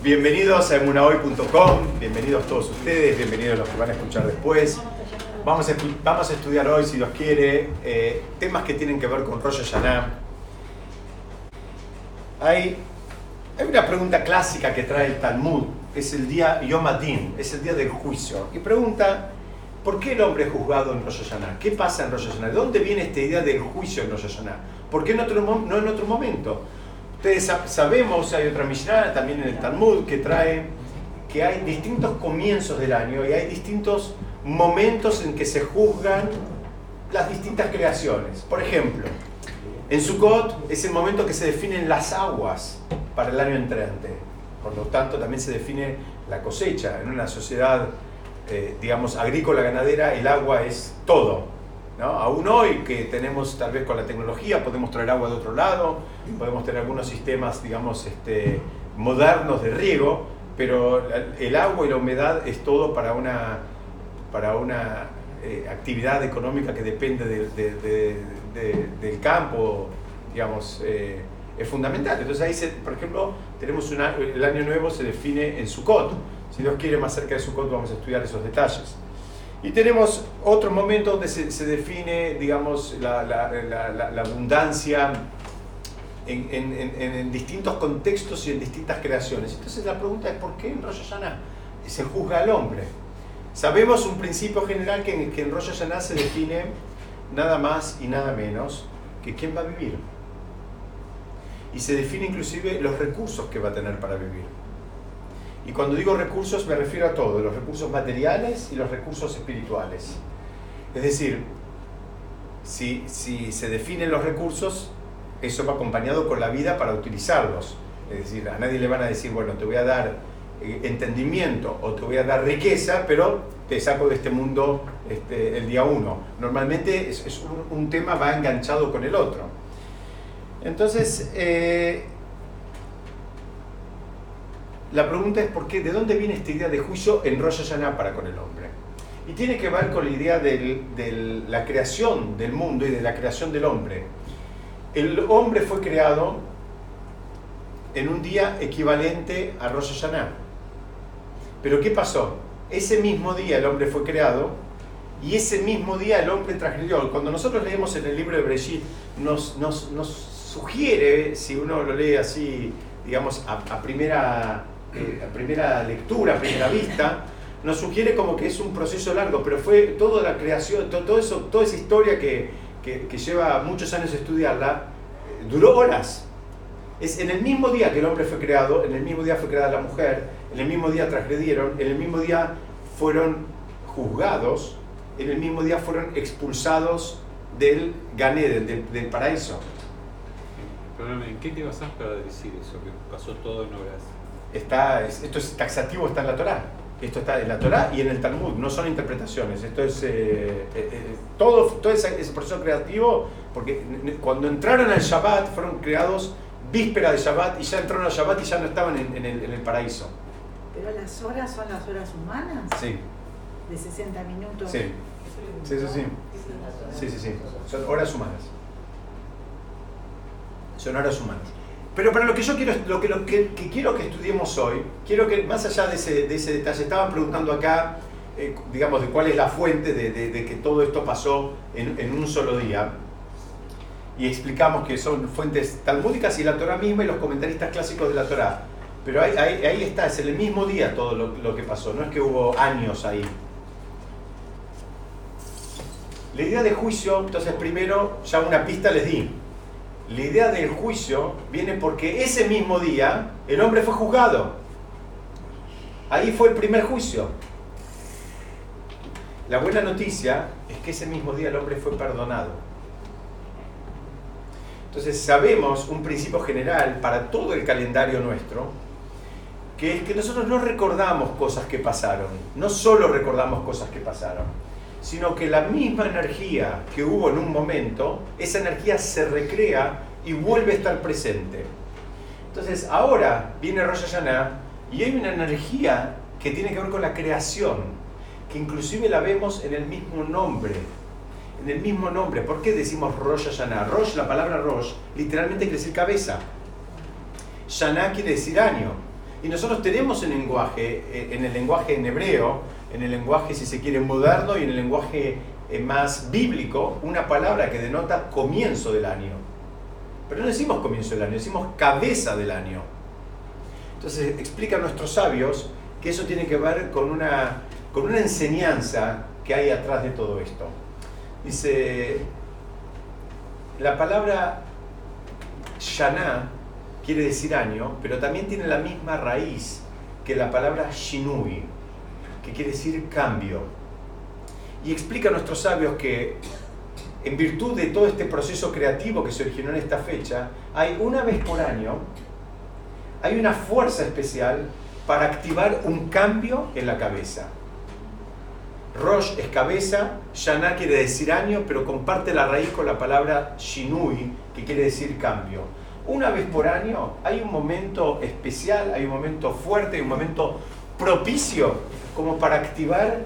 Bienvenidos a emunahoy.com, bienvenidos todos ustedes, bienvenidos los que van a escuchar después. Vamos a, estudiar hoy, si Dios quiere, eh, temas que tienen que ver con Rosh Hashanah. Hay, una pregunta clásica que trae el Talmud, es el día Yom Adin, es el día del juicio. Y pregunta, ¿por qué el hombre es juzgado en Rosh Hashanah? ¿Qué pasa en Rosh Hashanah? ¿De dónde viene esta idea del juicio en Rosh Hashanah? ¿Por qué no en otro momento? Ustedes sabemos, hay otra Mishnah también en el Talmud que trae que hay distintos comienzos del año y hay distintos momentos en que se juzgan las distintas creaciones. Por ejemplo, en Sukkot es el momento que se definen las aguas para el año entrante. Por lo tanto, también se define la cosecha. En una sociedad, eh, digamos, agrícola ganadera, el agua es todo. ¿No? Aún hoy que tenemos tal vez con la tecnología, podemos traer agua de otro lado, podemos tener algunos sistemas, digamos, este, modernos de riego, pero el agua y la humedad es todo para una, para una eh, actividad económica que depende del campo, digamos, eh, es fundamental. Entonces ahí, por ejemplo, tenemos el año nuevo se define en Sukkot. Si Dios quiere, más cerca de Sukkot vamos a estudiar esos detalles. Y tenemos otro momento donde se, define, digamos, la, abundancia en, distintos contextos y en distintas creaciones. Entonces la pregunta es, ¿por qué en Rosh Hashanah se juzga al hombre? Sabemos un principio general que en, que en Rosh Hashanah se define nada más y nada menos que quién va a vivir. Y se define inclusive los recursos que va a tener para vivir. Y cuando digo recursos me refiero a todo, los recursos materiales y los recursos espirituales. Es decir, si, si se definen los recursos, eso va acompañado con la vida para utilizarlos. Es decir, a nadie le van a decir, bueno, te voy a dar eh, entendimiento o te voy a dar riqueza, pero te saco de este mundo este, el día uno. Normalmente es, un, tema va enganchado con el otro. Entonces, eh, la pregunta es por qué, ¿de dónde viene esta idea de juicio en Rosh Hashanah para con el hombre? Y tiene que ver con la idea de la creación del mundo y de la creación del hombre. El hombre fue creado en un día equivalente a Rosh Hashanah. Pero ¿qué pasó? Ese mismo día el hombre fue creado y ese mismo día el hombre transgredió. Cuando nosotros leemos en el libro de Breshit, nos, nos, sugiere, si uno lo lee así, digamos, a primera eh, a primera lectura, a primera vista, nos sugiere como que es un proceso largo, pero fue toda la creación, todo, eso, toda esa historia que, que, lleva muchos años estudiarla, eh, duró horas. Es en el mismo día que el hombre fue creado, en el mismo día fue creada la mujer, en el mismo día transgredieron, en el mismo día fueron juzgados, en el mismo día fueron expulsados del Gané, del, paraíso. ¿en qué te basás para decir eso, que pasó todo en horas? Está, esto es taxativo, está en la Torá. Esto está en la Torá y en el Talmud, no son interpretaciones. Esto es eh, eh, eh, todo, todo ese, proceso creativo, porque cuando entraron al Shabbat fueron creados víspera de Shabbat y ya entraron al Shabbat y ya no estaban en, el, en el, paraíso. ¿Pero las horas son las horas humanas? Sí. ¿De 60 minutos? Sí. Sí, sí, sí. Sí, sí, sí. Son horas humanas. Son horas humanas. Pero para lo que yo quiero, lo que, quiero que estudiemos hoy, quiero que más allá de ese, de ese detalle, estaban preguntando acá, eh, digamos, de cuál es la fuente de, que todo esto pasó en, un solo día. Y explicamos que son fuentes talmúdicas y la Torah misma y los comentaristas clásicos de la Torah. Pero ahí está, es en el mismo día todo lo, lo que pasó, no es que hubo años ahí. La idea de juicio, entonces primero ya una pista les di la idea del juicio viene porque ese mismo día el hombre fue juzgado. Ahí fue el primer juicio. La buena noticia es que ese mismo día el hombre fue perdonado. Entonces sabemos un principio general para todo el calendario nuestro, que es que nosotros no recordamos cosas que pasaron, no solo recordamos cosas que pasaron, sino que la misma energía que hubo en un momento, esa energía se recrea y vuelve a estar presente. Entonces, ahora viene Rosh Hashanah y hay una energía que tiene que ver con la creación, que inclusive la vemos en el mismo nombre. En el mismo nombre. ¿Por qué decimos Rosh Hashanah? Rosh, la palabra Rosh, literalmente quiere decir cabeza. Shana quiere decir año. Y nosotros tenemos en, lenguaje, eh, en el lenguaje en hebreo, en el lenguaje, si se quiere, moderno y en el lenguaje eh, más bíblico, una palabra que denota comienzo del año. Pero no decimos comienzo del año, decimos cabeza del año. Entonces explican nuestros sabios que eso tiene que ver con una, con una enseñanza que hay atrás de todo esto. Dice, la palabra Shana quiere decir año, pero también tiene la misma raíz que la palabra Shinui, que quiere decir cambio. Y explica a nuestros sabios que en virtud de todo este proceso creativo que se originó en esta fecha, hay una vez por año, hay una fuerza especial para activar un cambio en la cabeza. Rosh es cabeza, Shana quiere decir año, pero comparte la raíz con la palabra Shinui, que quiere decir cambio. Una vez por año hay un momento especial, hay un momento fuerte, hay un momento propicio como para activar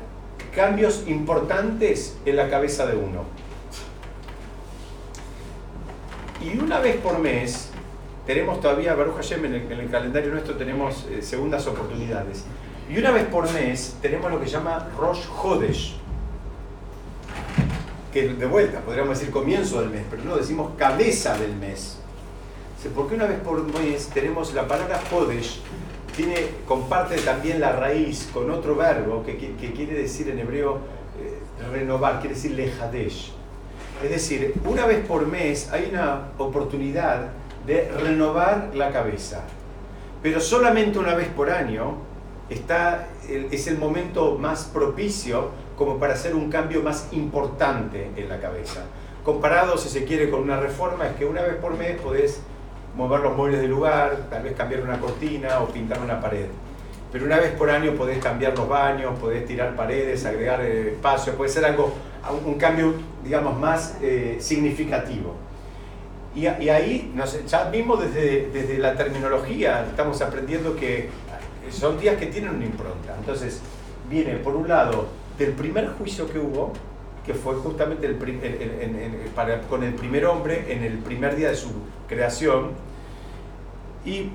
cambios importantes en la cabeza de uno. Y una vez por mes, tenemos todavía, Baruch Hashem, en el, calendario nuestro tenemos eh, segundas oportunidades. Y una vez por mes tenemos lo que se llama Rosh Hodesh, que de vuelta podríamos decir comienzo del mes, pero no decimos cabeza del mes. Porque una vez por mes tenemos la palabra Hodesh, tiene, comparte también la raíz con otro verbo que, quiere decir en hebreo eh, renovar, quiere decir lejadesh. Es decir, una vez por mes hay una oportunidad de renovar la cabeza, pero solamente una vez por año está, es el momento más propicio como para hacer un cambio más importante en la cabeza. Comparado, si se quiere, con una reforma, es que una vez por mes podés mover los muebles del lugar, tal vez cambiar una cortina o pintar una pared. Pero una vez por año podés cambiar los baños, podés tirar paredes, agregar eh, espacio, puede ser algo, un cambio, digamos, más eh, significativo. Y, ahí, ya mismo desde, desde la terminología estamos aprendiendo que son días que tienen una impronta. Entonces, viene por un lado del primer juicio que hubo, que fue justamente el, para, con el primer hombre en el primer día de su creación, y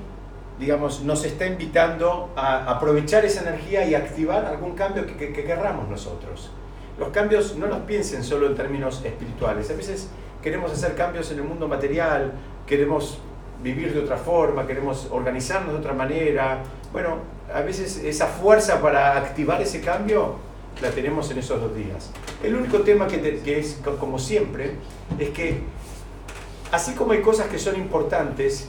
digamos, nos está invitando a aprovechar esa energía y activar algún cambio que, que, querramos nosotros. Los cambios no los piensen solo en términos espirituales, a veces queremos hacer cambios en el mundo material, queremos vivir de otra forma, queremos organizarnos de otra manera. Bueno, a veces esa fuerza para activar ese cambio la tenemos en esos dos días. El único tema que, que es, como siempre, es que así como hay cosas que son importantes,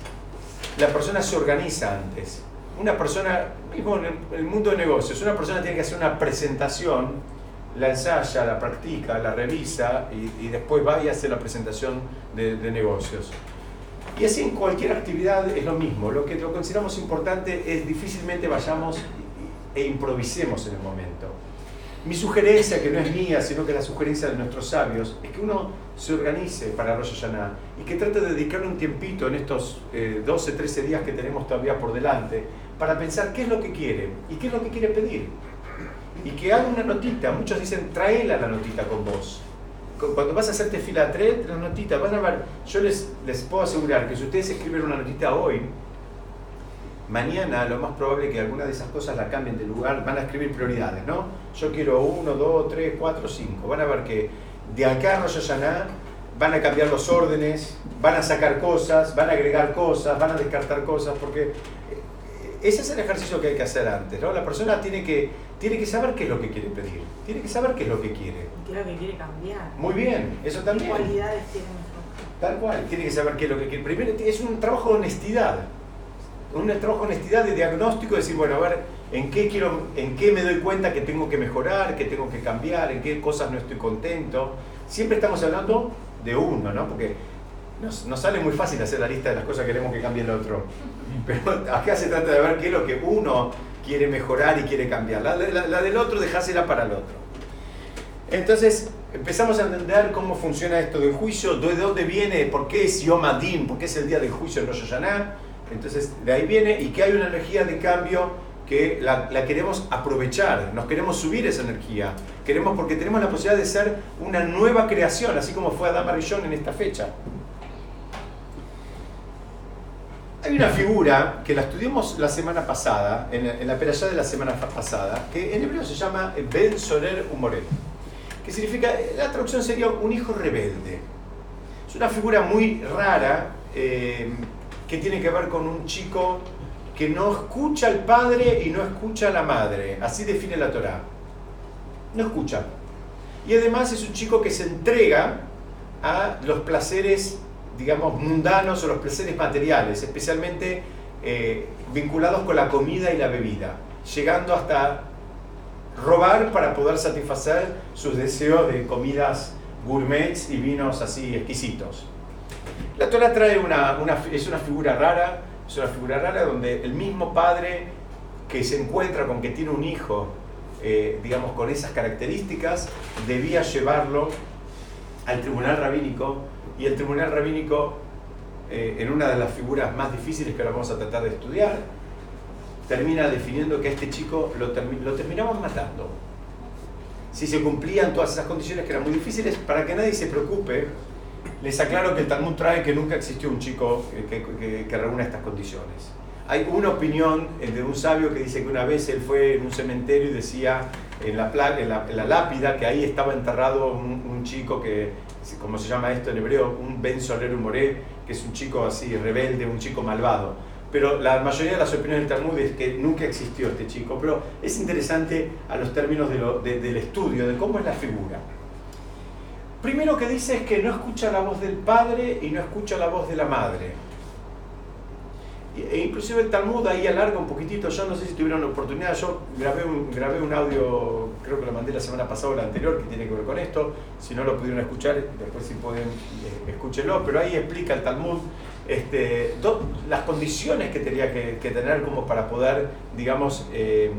la persona se organiza antes. Una persona, mismo en el mundo de negocios, una persona tiene que hacer una presentación, la ensaya, la practica, la revisa y, después va y hace la presentación de, de negocios. Y así en cualquier actividad es lo mismo. Lo que lo consideramos importante es difícilmente vayamos e improvisemos en el momento. Mi sugerencia, que no es mía, sino que es la sugerencia de nuestros sabios, es que uno se organice para Rosh Hashanah y que trate de dedicarle un tiempito en estos 12, eh, 13 días que tenemos todavía por delante para pensar qué es lo que quiere y qué es lo que quiere pedir. Y que haga una notita. Muchos dicen, tráela la notita con vos cuando vas a hacerte fila 3, la notita, van a ver, yo les, les puedo asegurar que si ustedes escriben una notita hoy, mañana lo más probable es que alguna de esas cosas la cambien de lugar, van a escribir prioridades, ¿no? Yo quiero 1, 2, 3, 4, 5. Van a ver que de acá a Rosh Hashanah van a cambiar los órdenes, van a sacar cosas, van a agregar cosas, van a descartar cosas, porque eh, ese es el ejercicio que hay que hacer antes, ¿no? La persona tiene que, tiene que saber qué es lo que quiere pedir, tiene que saber qué es lo que quiere que quiere cambiar. Muy bien, eso también. ¿Qué cualidades tiene Tal cual, tiene que saber qué es lo que quiere. Primero es un trabajo de honestidad, un trabajo de honestidad, de diagnóstico, de decir, bueno, a ver, ¿en qué, quiero, ¿en qué me doy cuenta que tengo que mejorar, que tengo que cambiar, en qué cosas no estoy contento? Siempre estamos hablando de uno, ¿no? Porque nos, nos sale muy fácil hacer la lista de las cosas que queremos que cambie el otro. Pero acá se trata de ver qué es lo que uno quiere mejorar y quiere cambiar. La, la, la del otro, dejársela para el otro. Entonces empezamos a entender cómo funciona esto del juicio, de dónde viene, por qué es Yom Adin, por qué es el día del juicio en Rosh Hashanah. Entonces de ahí viene y que hay una energía de cambio que la, queremos aprovechar, nos queremos subir esa energía, queremos porque tenemos la posibilidad de ser una nueva creación, así como fue Adam Arishon en esta fecha. Hay una figura que la estudiamos la semana pasada, en, en la peralla de la semana pasada, que en hebreo se llama Ben Soler Humoret, que significa, la traducción sería un hijo rebelde. Es una figura muy rara eh, que tiene que ver con un chico que no escucha al padre y no escucha a la madre. Así define la Torá. No escucha. Y además es un chico que se entrega a los placeres, digamos, mundanos o los placeres materiales, especialmente eh, vinculados con la comida y la bebida, llegando hasta robar para poder satisfacer sus deseos de comidas gourmets y vinos así exquisitos. La Torah trae una, es una figura rara, es una figura rara donde el mismo padre que se encuentra con que tiene un hijo, eh, digamos, con esas características, debía llevarlo al tribunal rabínico y el tribunal rabínico, eh, en una de las figuras más difíciles que ahora vamos a tratar de estudiar, termina definiendo que a este chico lo, termi- lo terminaban matando. Si se cumplían todas esas condiciones que eran muy difíciles, para que nadie se preocupe, les aclaro que el Talmud trae que nunca existió un chico que, que, reúna estas condiciones. Hay una opinión de un sabio que dice que una vez él fue en un cementerio y decía en la, pla- en la, lápida que ahí estaba enterrado un, chico que, como se llama esto en hebreo, un Ben Soler Moré, que es un chico así rebelde, un chico malvado. Pero la mayoría de las opiniones del Talmud es que nunca existió este chico. Pero es interesante a los términos del estudio, de cómo es la figura. Primero que dice es que no escucha la voz del padre y no escucha la voz de la madre. E inclusive el Talmud ahí alarga un poquitito, yo no sé si tuvieron la oportunidad, yo grabé un, grabé un audio, creo que lo mandé la semana pasada o la anterior, que tiene que ver con esto, si no lo pudieron escuchar, después si pueden, eh, escúchenlo, pero ahí explica el Talmud este, las condiciones que tenía que, que tener como para poder, digamos, eh,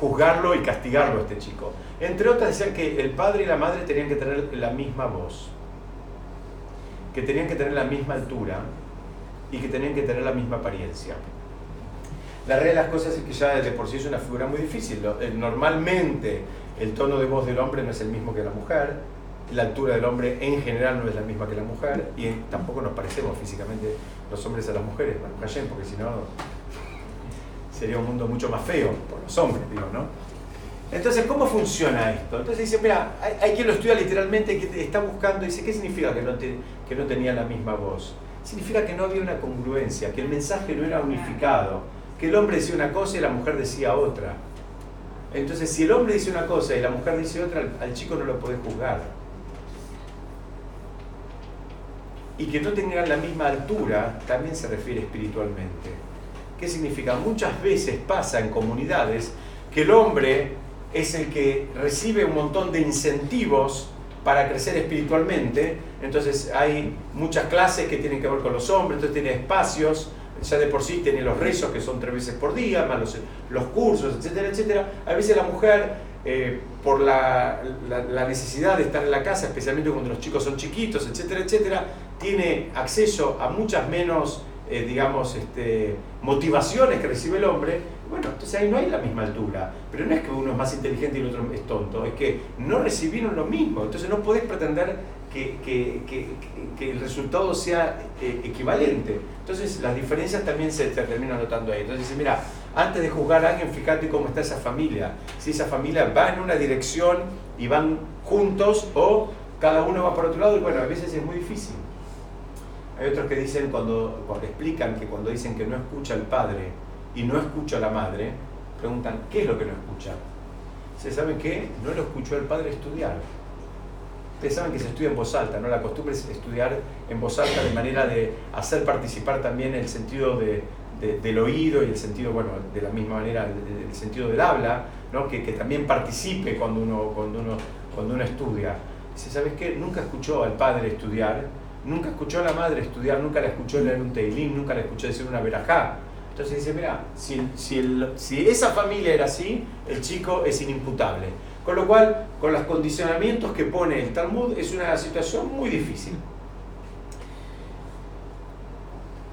juzgarlo y castigarlo a este chico. Entre otras decían que el padre y la madre tenían que tener la misma voz, que tenían que tener la misma altura y que tenían que tener la misma apariencia. La realidad de las cosas es que ya de por sí es una figura muy difícil. Eh, Normalmente el tono de voz del hombre no es el mismo que la mujer, la altura del hombre en general no es la misma que la mujer y tampoco nos parecemos físicamente los hombres a las mujeres, porque si no sería un mundo mucho más feo por los hombres, digo, ¿no? Entonces, ¿cómo funciona esto? Entonces dice, mira, hay, quien lo estudia literalmente, que está buscando, dice, ¿qué significa que no, te- tenía la misma voz? Significa que no había una congruencia, que el mensaje no era unificado, que el hombre decía una cosa y la mujer decía otra. Entonces, si el hombre dice una cosa y la mujer dice otra, al chico no lo puede juzgar. Y que no tengan la misma altura también se refiere espiritualmente. ¿Qué significa? Muchas veces pasa en comunidades que el hombre es el que recibe un montón de incentivos para crecer espiritualmente. Entonces hay muchas clases que tienen que ver con los hombres, entonces tiene espacios, ya de por sí tiene los rezos que son tres veces por día, los, los cursos, etcétera, etcétera. A veces la mujer, eh, por la, la- la necesidad de estar en la casa, especialmente cuando los chicos son chiquitos, etcétera, etcétera, tiene acceso a muchas menos, eh, digamos, este, motivaciones que recibe el hombre. Bueno, entonces ahí no hay la misma altura. Pero no es que uno es más inteligente y el otro es tonto, es que no recibieron lo mismo. Entonces no podés pretender que, que- que- el resultado sea eh, equivalente. Entonces las diferencias también se terminan notando ahí. Entonces dice, mira, antes de juzgar a alguien, fíjate cómo está esa familia. Si esa familia va en una dirección y van juntos o cada uno va por otro lado y bueno, a veces es muy difícil. Hay otros que dicen, cuando, explican que cuando dicen que no escucha al padre y no escucha a la madre, preguntan, ¿qué es lo que no escucha? ¿Se saben qué? No lo escuchó el padre estudiar. Ustedes saben que se estudia en voz alta, ¿no? La costumbre es estudiar en voz alta de manera de hacer participar también el sentido de- de- del oído y el sentido, bueno, de la misma manera, el, sentido del habla, ¿no? Que, que también participe cuando uno, cuando uno, cuando uno estudia. Dice, ¿sabes qué? Nunca escuchó al padre estudiar, nunca escuchó a la madre estudiar, nunca la escuchó leer un teilín, nunca la escuchó decir una verajá. Entonces dice, mira, si, si, si esa familia era así, el chico es inimputable. Con lo cual, con los condicionamientos que pone el Talmud, es una situación muy difícil.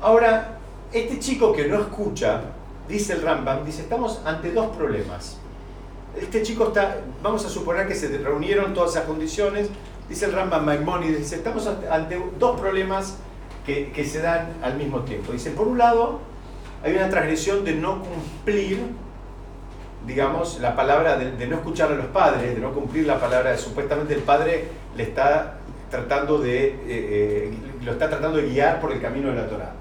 Ahora, este chico que no escucha, dice el Rambam, dice, estamos ante dos problemas. Este chico está, vamos a suponer que se reunieron todas esas condiciones, dice el Rambam Maimónides, dice, estamos ante- dos problemas que, que se dan al mismo tiempo. Dice, por un lado, hay una transgresión de no cumplir, digamos, la palabra, de, no escuchar a los padres, de no cumplir la palabra, de, supuestamente el padre le está tratando de, eh, eh, lo está tratando de guiar por el camino de la Torah.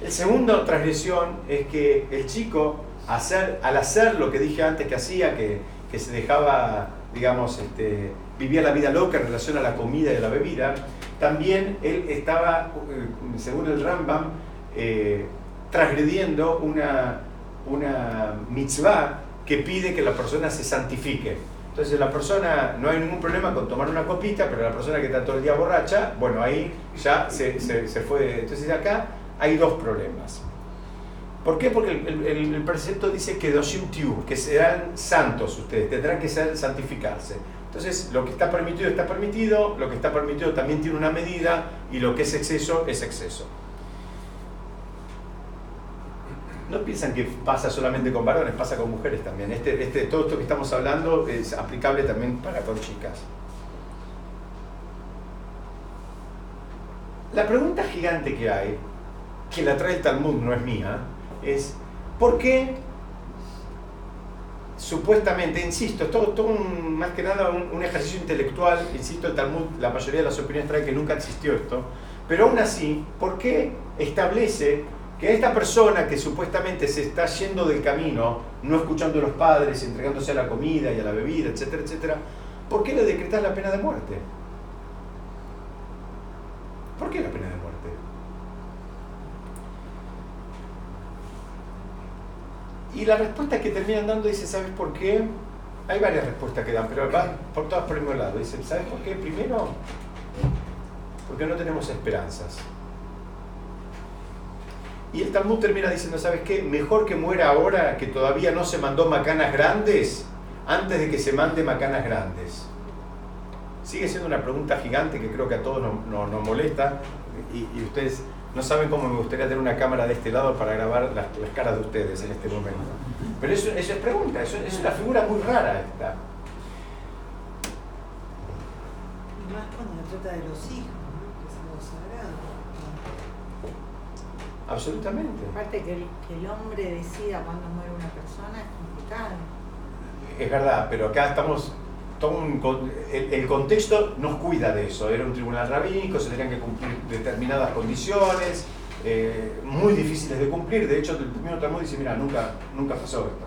El segundo transgresión es que el chico, al hacer lo que dije antes que hacía, que, que se dejaba, digamos, este, vivía la vida loca en relación a la comida y a la bebida, también él estaba, eh, según el Rambam, eh, transgrediendo una, una mitzvah que pide que la persona se santifique. Entonces la persona, no hay ningún problema con tomar una copita, pero la persona que está todo el día borracha, bueno, ahí ya se, se, se fue. Entonces acá hay dos problemas. ¿Por qué? Porque el, el, el precepto dice que doshim que serán santos ustedes, tendrán que ser, santificarse. Entonces, lo que está permitido está permitido, lo que está permitido también tiene una medida y lo que es exceso es exceso. No piensan que pasa solamente con varones, pasa con mujeres también. Este, este, todo esto que estamos hablando es aplicable también para con chicas. La pregunta gigante que hay, que la trae el Talmud, no es mía, es ¿por qué supuestamente, insisto, es todo, todo un, más que nada un, ejercicio intelectual, insisto, el Talmud, la mayoría de las opiniones trae que nunca existió esto, pero aún así, ¿por qué establece que esta persona que supuestamente se está yendo del camino, no escuchando a los padres, entregándose a la comida y a la bebida, etcétera, etcétera, ¿por qué le decretas la pena de muerte? ¿Por qué la pena de muerte? Y la respuesta que terminan dando dice, ¿sabes por qué? Hay varias respuestas que dan, pero van por todas por el mismo lado. Dicen, ¿sabes por qué? Primero, porque no tenemos esperanzas. Y el Talmud termina diciendo, ¿sabes qué? Mejor que muera ahora que todavía no se mandó macanas grandes antes de que se mande macanas grandes. Sigue siendo una pregunta gigante que creo que a todos nos, molesta y ustedes no saben cómo me gustaría tener una cámara de este lado para grabar las, las caras de ustedes en este momento. Pero eso, eso es pregunta, eso, es una figura muy rara esta. Y más cuando se trata de los hijos, ¿no? que es algo sagrado. Absolutamente. Aparte que el, que el hombre decida cuándo muere una persona es complicado. Es verdad, pero acá estamos el, contexto nos cuida de eso. Era un tribunal rabínico, se tenían que cumplir determinadas condiciones, eh, muy difíciles de cumplir. De hecho, el primer Talmud dice, mira, nunca, nunca pasó esto.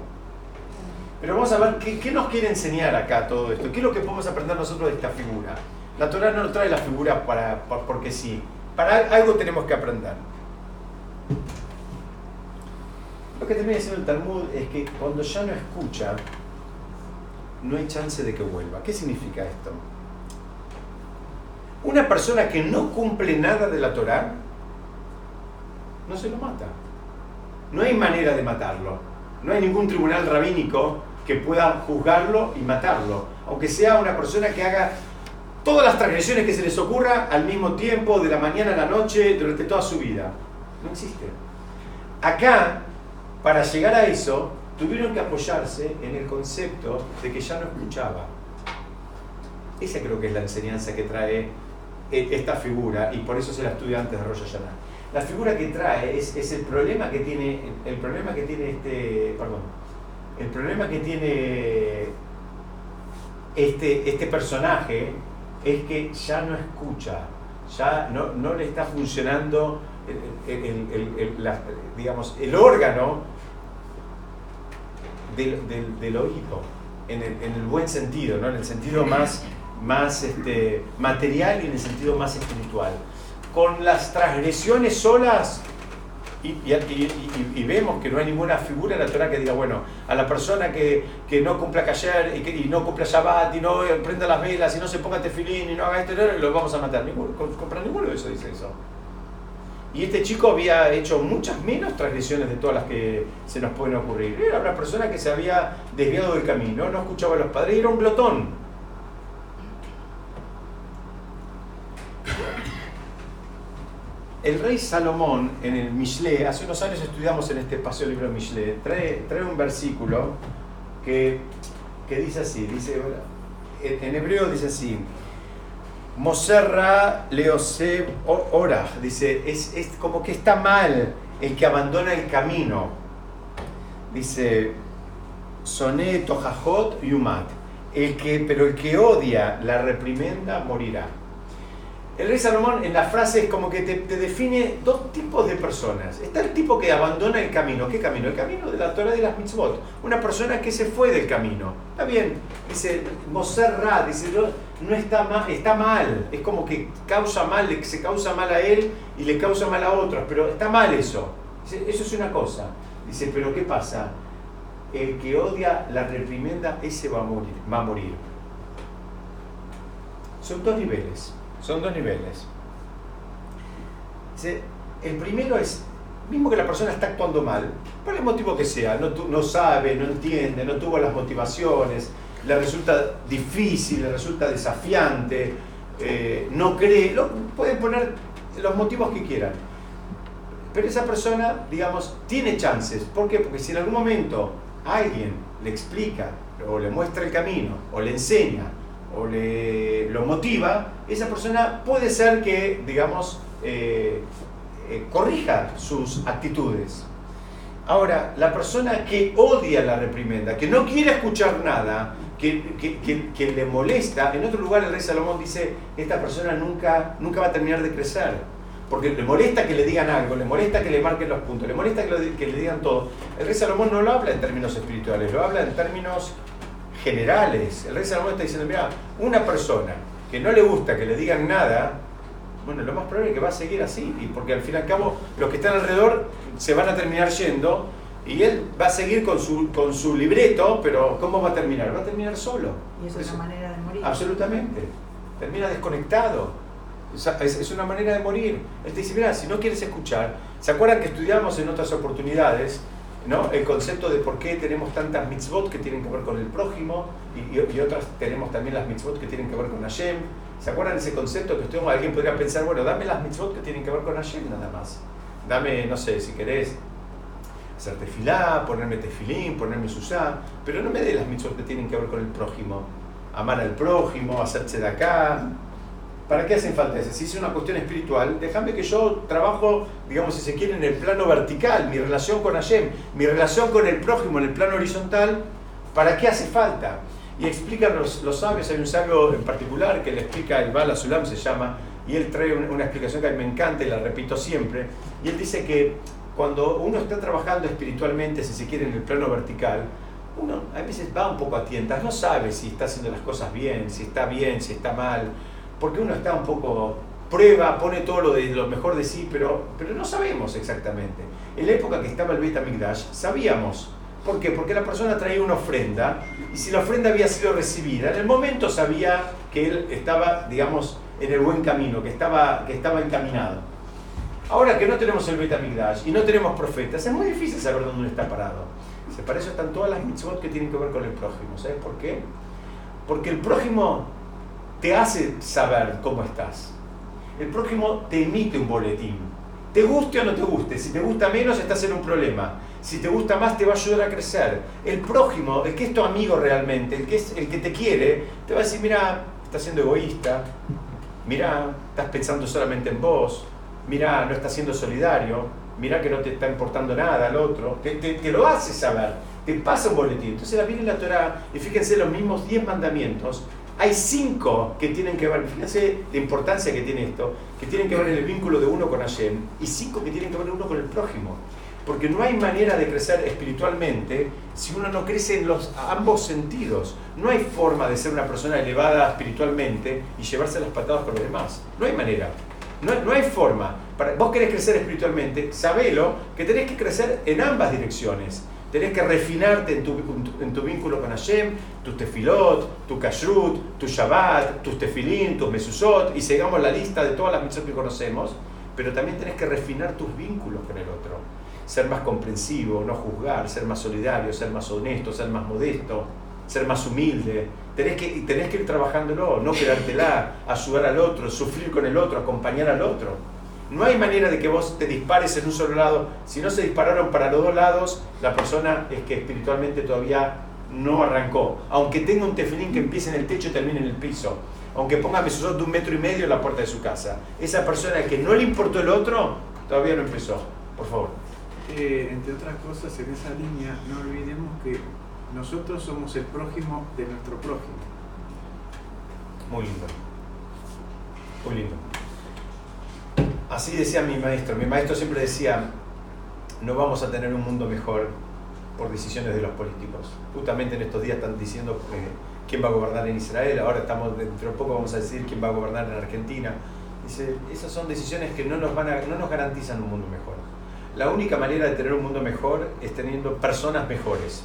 Pero vamos a ver ¿qué, nos quiere enseñar acá todo esto. ¿Qué es lo que podemos aprender nosotros de esta figura? La Torah no trae la figura para, porque sí. Para algo tenemos que aprender. Lo que termina diciendo el Talmud es que cuando ya no escucha, no hay chance de que vuelva. ¿Qué significa esto? Una persona que no cumple nada de la Torah, no se lo mata. No hay manera de matarlo. No hay ningún tribunal rabínico que pueda juzgarlo y matarlo. Aunque sea una persona que haga todas las transgresiones que se les ocurra al mismo tiempo, de la mañana a la noche, durante toda su vida. No existe. Acá, para llegar a eso, tuvieron que apoyarse en el concepto de que ya no escuchaba. Esa creo que es la enseñanza que trae esta figura y por eso se la estudia antes de Rosh Hashanah. La figura que trae es, es, el problema que tiene el problema que tiene este perdón el problema que tiene este, este personaje es que ya no escucha ya no, no le está funcionando el, el, el, digamos el órgano del, del, oído, en el, en el, buen sentido, ¿no? en el sentido más, más este, material y en el sentido más espiritual. Con las transgresiones solas, y, vemos que no hay ninguna figura en la Torah que diga, bueno, a la persona que, que no cumpla Kasher y, que, no cumpla Shabbat y no prenda las velas y no se ponga tefilín y no haga esto, lo vamos a matar. Ninguno, compra ninguno de eso dice eso. Y este chico había hecho muchas menos transgresiones de todas las que se nos pueden ocurrir. Era una persona que se había desviado del camino, no escuchaba a los padres, era un glotón. El rey Salomón en el Mishle, hace unos años estudiamos en este espacio libro Mishle, trae, trae un versículo que, que dice así, dice, en hebreo dice así, Moserra Leose Ora, dice, es, es como que está mal el que abandona el camino. Dice, Soné Tojajot Yumat, el que, pero el que odia la reprimenda morirá. El rey Salomón en la frase es como que te, define dos tipos de personas. Está el tipo que abandona el camino. ¿Qué camino? El camino de la Torah de las mitzvot. Una persona que se fue del camino. Está bien. Dice, Moserra, dice, no, está mal, está mal. Es como que causa mal, se causa mal a él y le causa mal a otros. Pero está mal eso. eso es una cosa. Dice, pero ¿qué pasa? El que odia la reprimenda, ese va a morir. Va a morir. Son dos niveles. Son dos niveles. El primero es, mismo que la persona está actuando mal, por el motivo que sea, no, no sabe, no entiende, no tuvo las motivaciones, le resulta difícil, le resulta desafiante, eh, no cree, lo, pueden poner los motivos que quieran. Pero esa persona, digamos, tiene chances. ¿Por qué? Porque si en algún momento alguien le explica o le muestra el camino o le enseña o le, lo motiva, esa persona puede ser que, digamos, eh, eh, corrija sus actitudes. Ahora, la persona que odia la reprimenda, que no quiere escuchar nada, que, que, le molesta, en otro lugar el rey Salomón dice, esta persona nunca, nunca va a terminar de crecer, porque le molesta que le digan algo, le molesta que le marquen los puntos, le molesta que, que le digan todo. El rey Salomón no lo habla en términos espirituales, lo habla en términos generales. El rey Salomón está diciendo, mira, una persona que no le gusta que le digan nada, bueno, lo más probable es que va a seguir así, porque al fin y al cabo los que están alrededor se van a terminar yendo y él va a seguir con su, con su libreto, pero ¿cómo va a terminar? Va a terminar solo. Y es una manera de morir. Absolutamente. Termina desconectado. Es, es, una manera de morir. Él te dice, mira, si no quieres escuchar, ¿se acuerdan que estudiamos en otras oportunidades ¿no? el concepto de por qué tenemos tantas mitzvot que tienen que ver con el prójimo y, y, otras tenemos también las mitzvot que tienen que ver con Hashem. ¿Se acuerdan de ese concepto que usted, alguien podría pensar, bueno, dame las mitzvot que tienen que ver con Hashem nada más? Dame, no sé, si querés hacer tefilá, ponerme tefilín, ponerme susá, pero no me dé las mitzvot que tienen que ver con el prójimo. Amar al prójimo, hacerse de acá, ¿Para qué hacen falta eso? Si es una cuestión espiritual, déjame que yo trabajo, digamos, si se quiere, en el plano vertical, mi relación con Hashem, mi relación con el prójimo en el plano horizontal, ¿para qué hace falta? Y explican los, los sabios, hay un sabio en particular que le explica, el Bala Sulam se llama, y él trae una explicación que a mí me encanta y la repito siempre, y él dice que cuando uno está trabajando espiritualmente, si se quiere, en el plano vertical, uno a veces va un poco a tientas, no sabe si está haciendo las cosas bien, si está bien, si está mal, porque uno está un poco, prueba, pone todo lo, de, lo mejor de sí, pero, pero no sabemos exactamente. En la época que estaba el Beta Migdash, sabíamos. ¿Por qué? Porque la persona traía una ofrenda y si la ofrenda había sido recibida, en el momento sabía que él estaba, digamos, en el buen camino, que estaba, que estaba encaminado. Ahora que no tenemos el Beta Migdash y no tenemos profetas, es muy difícil saber dónde está parado. Para eso están todas las mitzvot que tienen que ver con el prójimo. ¿Sabes por qué? Porque el prójimo te hace saber cómo estás. El prójimo te emite un boletín. Te guste o no te guste. Si te gusta menos, estás en un problema. Si te gusta más, te va a ayudar a crecer. El prójimo, el que es tu amigo realmente, el que, es, el que te quiere, te va a decir, mira, estás siendo egoísta. Mira, estás pensando solamente en vos. Mira, no estás siendo solidario. Mira que no te está importando nada al otro. Te, lo hace saber. Te pasa un boletín. Entonces la viene la Torah y fíjense los mismos 10 mandamientos hay cinco que tienen que ver, fíjense la importancia que tiene esto, que tienen que ver en el vínculo de uno con Hashem, y cinco que tienen que ver uno con el prójimo. Porque no hay manera de crecer espiritualmente si uno no crece en los, ambos sentidos. No hay forma de ser una persona elevada espiritualmente y llevarse las patadas con los demás. No hay manera. No, no hay forma. Para, vos querés crecer espiritualmente, sabelo que tenés que crecer en ambas direcciones Tenés que refinarte en tu, en tu vínculo con Hashem, tu tefilot, tu kashrut, tu shabbat, tus tefilín, tus mesusot, y sigamos la lista de todas las mitzvot que conocemos, pero también tenés que refinar tus vínculos con el otro. Ser más comprensivo, no juzgar, ser más solidario, ser más honesto, ser más modesto, ser más humilde. Tenés que, tenés que ir trabajándolo, no quedártela, ayudar al otro, sufrir con el otro, acompañar al otro. No hay manera de que vos te dispares en un solo lado. Si no se dispararon para los dos lados, la persona es que espiritualmente todavía no arrancó. Aunque tenga un tefilín que empiece en el techo y termine en el piso. aunque ponga mesuzot de un metro y medio en la puerta de su casa. Esa persona que no le importó el otro, todavía no empezó. Por favor. Eh, entre otras cosas, en esa línea, no olvidemos que nosotros somos el prójimo de nuestro prójimo. Muy lindo. Muy lindo. Así decía mi maestro. Mi maestro siempre decía, no vamos a tener un mundo mejor por decisiones de los políticos. Justamente en estos días están diciendo eh, quién va a gobernar en Israel, ahora estamos dentro de poco vamos a decir quién va a gobernar en Argentina. Dice, esas son decisiones que no nos, van a, no nos garantizan un mundo mejor. La única manera de tener un mundo mejor es teniendo personas mejores,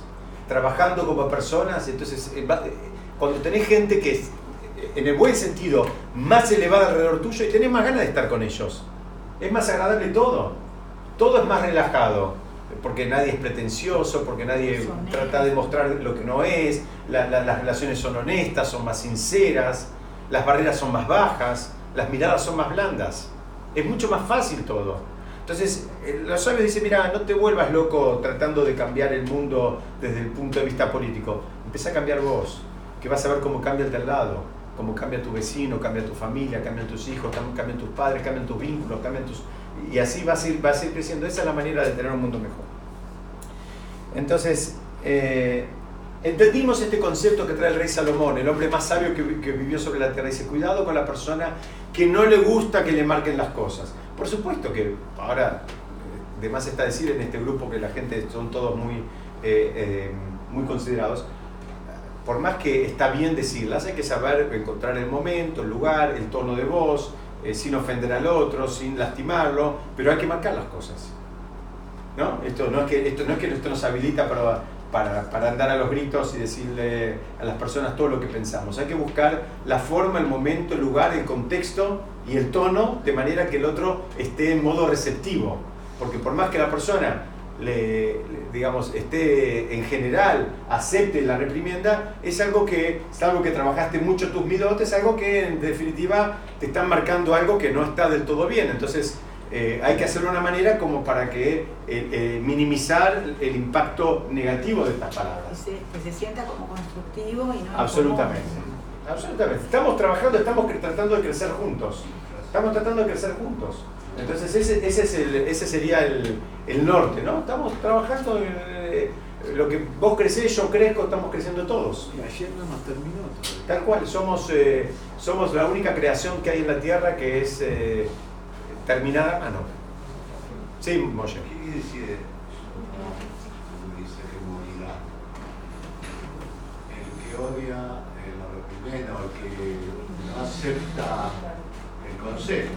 trabajando como personas. Entonces, eh, eh, cuando tenés gente que es, eh, en el buen sentido, más elevada alrededor tuyo y tenés más ganas de estar con ellos, es más agradable todo. Todo es más relajado, porque nadie es pretencioso, porque nadie trata de mostrar lo que no es, la- la- las relaciones son honestas, son más sinceras, las barreras son más bajas, las miradas son más blandas. Es mucho más fácil todo. Entonces, eh, los sabios dicen, mira, no te vuelvas loco tratando de cambiar el mundo desde el punto de vista político. Empieza a cambiar vos, que vas a ver cómo cambia el de al lado, cómo cambia tu vecino, cambia tu familia, cambian tus hijos, cam- cambian tus padres, cambian tus vínculos, cambian tus... Y así vas a ir, vas a ir creciendo. Esa es la manera de tener un mundo mejor. Entonces, eh, entendimos este concepto que trae el rey Salomón, el hombre más sabio que, que vivió sobre la tierra. Dice, cuidado con la persona que no le gusta que le marquen las cosas. Por supuesto que ahora, eh, de más está decir en este grupo que la gente son todos muy, eh, eh, muy considerados, por más que está bien decirlas, hay que saber encontrar el momento, el lugar, el tono de voz, sin ofender al otro, sin lastimarlo, pero hay que marcar las cosas. ¿no? Esto no es que esto, no es que esto nos habilita para, para, para andar a los gritos y decirle a las personas todo lo que pensamos. Hay que buscar la forma, el momento, el lugar, el contexto y el tono de manera que el otro esté en modo receptivo. Porque por más que la persona le, digamos, esté en general, acepte la reprimienda, es algo que, es algo que trabajaste mucho tus midotes, es algo que en definitiva te están marcando algo que no está del todo bien. Entonces, eh, hay que hacerlo de una manera como para que eh, eh, minimizar el impacto negativo de estas Que palabras. se, que se sienta como constructivo y no Absolutamente. Absolutamente. Estamos trabajando, estamos tratando de crecer juntos. Estamos tratando de crecer juntos. Entonces ese, ese, es el- ese sería el, el norte, ¿no? Estamos trabajando en eh, lo que vos crecés, yo crezco, estamos creciendo todos. Y ayer no nos terminó todavía. Tal cual, somos, eh, somos la única creación que hay en la Tierra que es eh, terminada a mano. Sí, Moshe. ¿Qué decide dice que morirá? El que odia eh, la reprimenda o el que no acepta el consejo,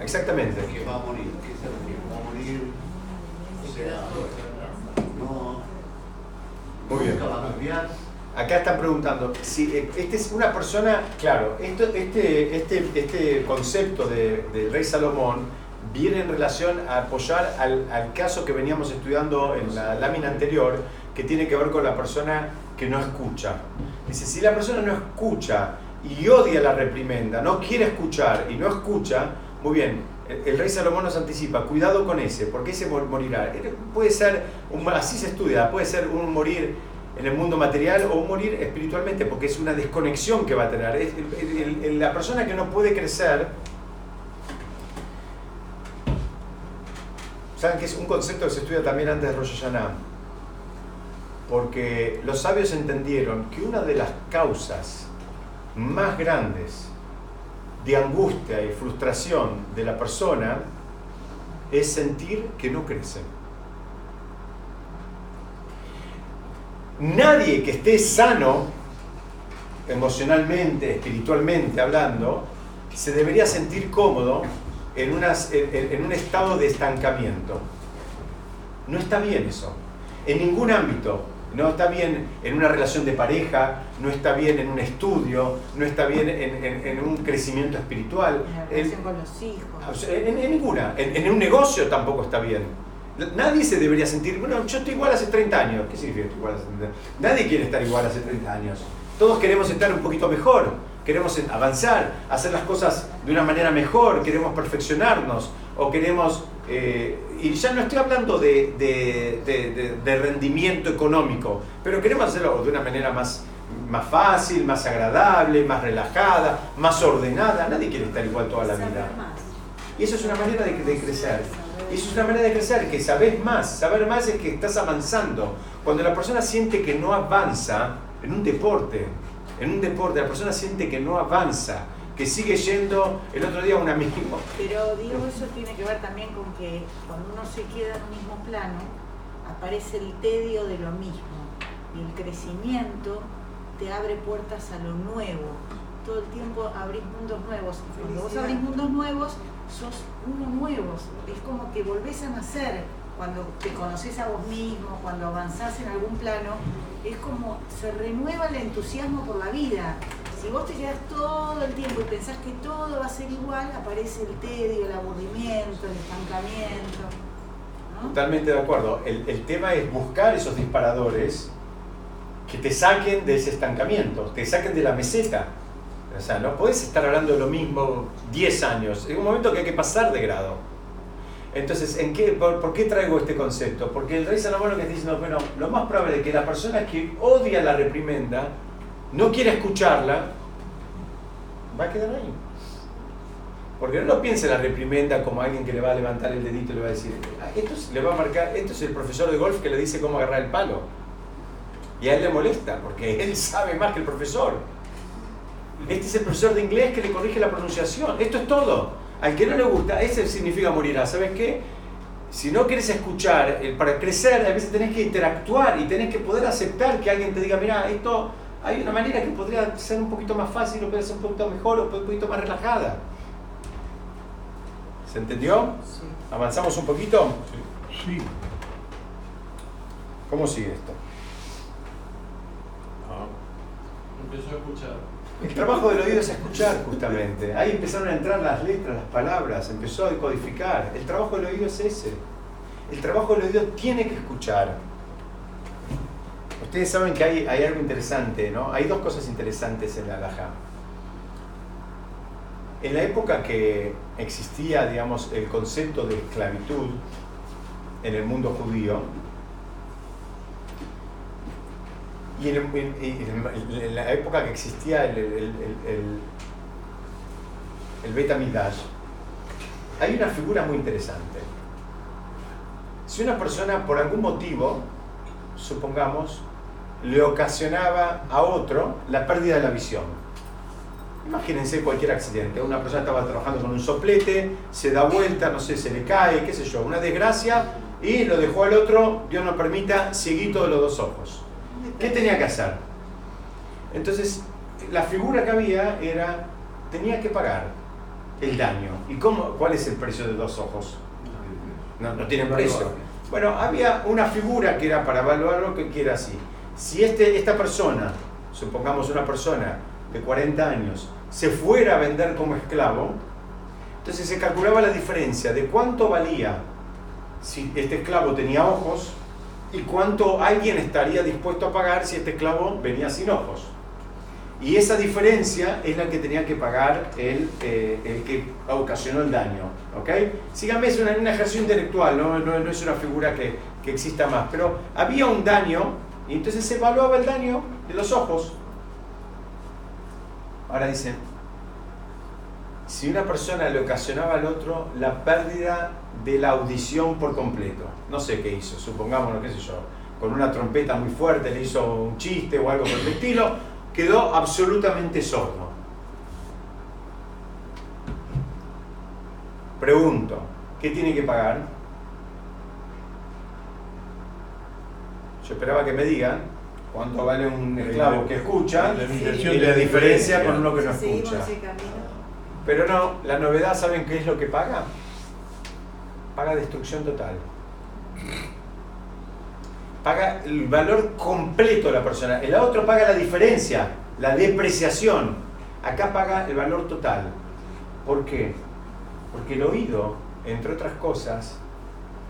Exactamente. el que va a morir, ¿qué es el que va a morir? O sea, no, Muy bien. nunca va a cambiar. Acá están preguntando, si eh, este es una persona, claro, esto, este, este, este concepto de- del rey Salomón viene en relación a apoyar al, al caso que veníamos estudiando en la lámina anterior, que tiene que ver con la persona que no escucha. Dice, si la persona no escucha y odia la reprimenda, no quiere escuchar y no escucha, muy bien, el, rey Salomón nos anticipa, cuidado con ese, porque ese mor- morirá. Puede ser, un- así se estudia, puede ser un morir en el mundo material o morir espiritualmente, porque es una desconexión que va a tener. La persona que no puede crecer, ¿saben que es un concepto que se estudia también antes de Rosh Hashanah? Porque los sabios entendieron que una de las causas más grandes de angustia y frustración de la persona es sentir que no crece. Nadie que esté sano, emocionalmente, espiritualmente hablando, se debería sentir cómodo en, unas- en- en- en un estado de estancamiento. No está bien eso, en ningún ámbito. No está bien en una relación de pareja, no está bien en un estudio, no está bien en, en- en un crecimiento espiritual. En la En- relación con los hijos. en, en ninguna. En, en un negocio tampoco está bien. Nadie se debería sentir, bueno, yo estoy igual hace 30 años. ¿Qué significa estoy igual hace 30 años? Nadie quiere estar igual hace 30 años. Todos queremos estar un poquito mejor, queremos avanzar, hacer las cosas de una manera mejor, queremos perfeccionarnos o queremos... eh, y ya no estoy hablando de, de- de- rendimiento económico, pero queremos hacerlo de una manera más, más fácil, más agradable, más relajada, más ordenada. Nadie quiere estar igual toda la vida. Y eso es una manera de, de crecer. Eso es una manera de crecer, que sabes más. Saber más es que estás avanzando. Cuando la persona siente que no avanza en un deporte, en un deporte, la persona siente que no avanza, que sigue yendo. El otro día un amigo, Pero digo, eso tiene que ver también con que cuando uno se queda en un mismo plano, aparece el tedio de lo mismo. Y el crecimiento te abre puertas a lo nuevo. Todo el tiempo abrís mundos nuevos. Y Cuando vos abrís mundos nuevos, sos uno nuevo. Es como que volvés a nacer. Cuando te conoces a vos mismo, cuando avanzás en algún plano, es como se renueva el entusiasmo por la vida. Si vos te quedás todo el tiempo y pensás que todo va a ser igual, aparece el tedio, el aburrimiento, el estancamiento. Totalmente de acuerdo. El, el tema es buscar esos disparadores que te saquen de ese estancamiento, te saquen de la meseta. O sea, no podés estar hablando de lo mismo 10 años. Es un momento que hay que pasar de grado. Entonces, ¿en qué, por, qué traigo este concepto? Porque el rey Salomón lo que está diciendo, bueno, lo más probable es que la persona que odia la reprimenda, no quiere escucharla, va a quedar ahí. Porque no lo piense la reprimenda como alguien que le va a levantar el dedito y le va a decir, "Ah, esto es- le va a marcar, esto es el profesor de golf que le dice cómo agarrar el palo. Y a él le molesta, porque él sabe más que el profesor. Este es el profesor de inglés que le corrige la pronunciación. Esto es todo. Al que no le gusta, ese significa morirá. ¿Sabes qué? Si no quieres escuchar, para crecer, a veces tenés que interactuar y tenés que poder aceptar que alguien te diga, mira, esto hay una manera que podría ser un poquito más fácil, o puede ser un poquito mejor, o un poquito más relajada. ¿Se entendió? Sí. ¿Avanzamos un poquito? Sí. ¿Cómo sigue esto? Empezó a escuchar. El trabajo del oído es escuchar, justamente. Ahí empezaron a entrar las letras, las palabras, empezó a decodificar. El trabajo del oído es ese. El trabajo del oído tiene que escuchar. Ustedes saben que hay, hay algo interesante, ¿no? Hay dos cosas interesantes en la alhaja. En la época que existía, digamos, el concepto de esclavitud en el mundo judío, y en, la época que existía el, Beit HaMikdash, hay una figura muy interesante. Si una persona por algún motivo, supongamos, le ocasionaba a otro la pérdida de la visión. Imagínense cualquier accidente. Una persona estaba trabajando con un soplete, se da vuelta, no sé, se le cae, qué sé yo, una desgracia, y lo dejó al otro, Dios no permita, cieguito de los dos ojos. ¿Qué tenía que hacer? Entonces, la figura que había era, tenía que pagar el daño. ¿Y cómo, cuál es el precio de dos ojos? No, no tienen precio. Bueno, había una figura que era para evaluarlo que, que era así. Si este, esta persona, supongamos una persona de 40 años, se fuera a vender como esclavo, entonces se calculaba la diferencia de cuánto valía si este esclavo tenía ojos y cuánto alguien estaría dispuesto a pagar si este esclavo venía sin ojos. Y esa diferencia es la que tenía que pagar el, eh, que ocasionó el daño. ¿ok? Síganme, es una- un ejercicio intelectual, no, no- no es una figura que, que exista más. Pero había un daño y entonces se evaluaba el daño de los ojos. Ahora dicen, si una persona le ocasionaba al otro la pérdida de la audición por completo, no sé qué hizo, supongámoslo, qué sé yo, con una trompeta muy fuerte le hizo un chiste o algo por el estilo, quedó absolutamente sordo. Pregunto, ¿qué tiene que pagar? Yo esperaba que me digan cuánto vale un esclavo que escucha y la diferencia con uno que no escucha. Pero no, la novedad, ¿saben qué es lo que paga? Paga destrucción total. Paga el valor completo de la persona. El otro paga la diferencia, la depreciación. Acá paga el valor total. ¿Por qué? Porque el oído, entre otras cosas,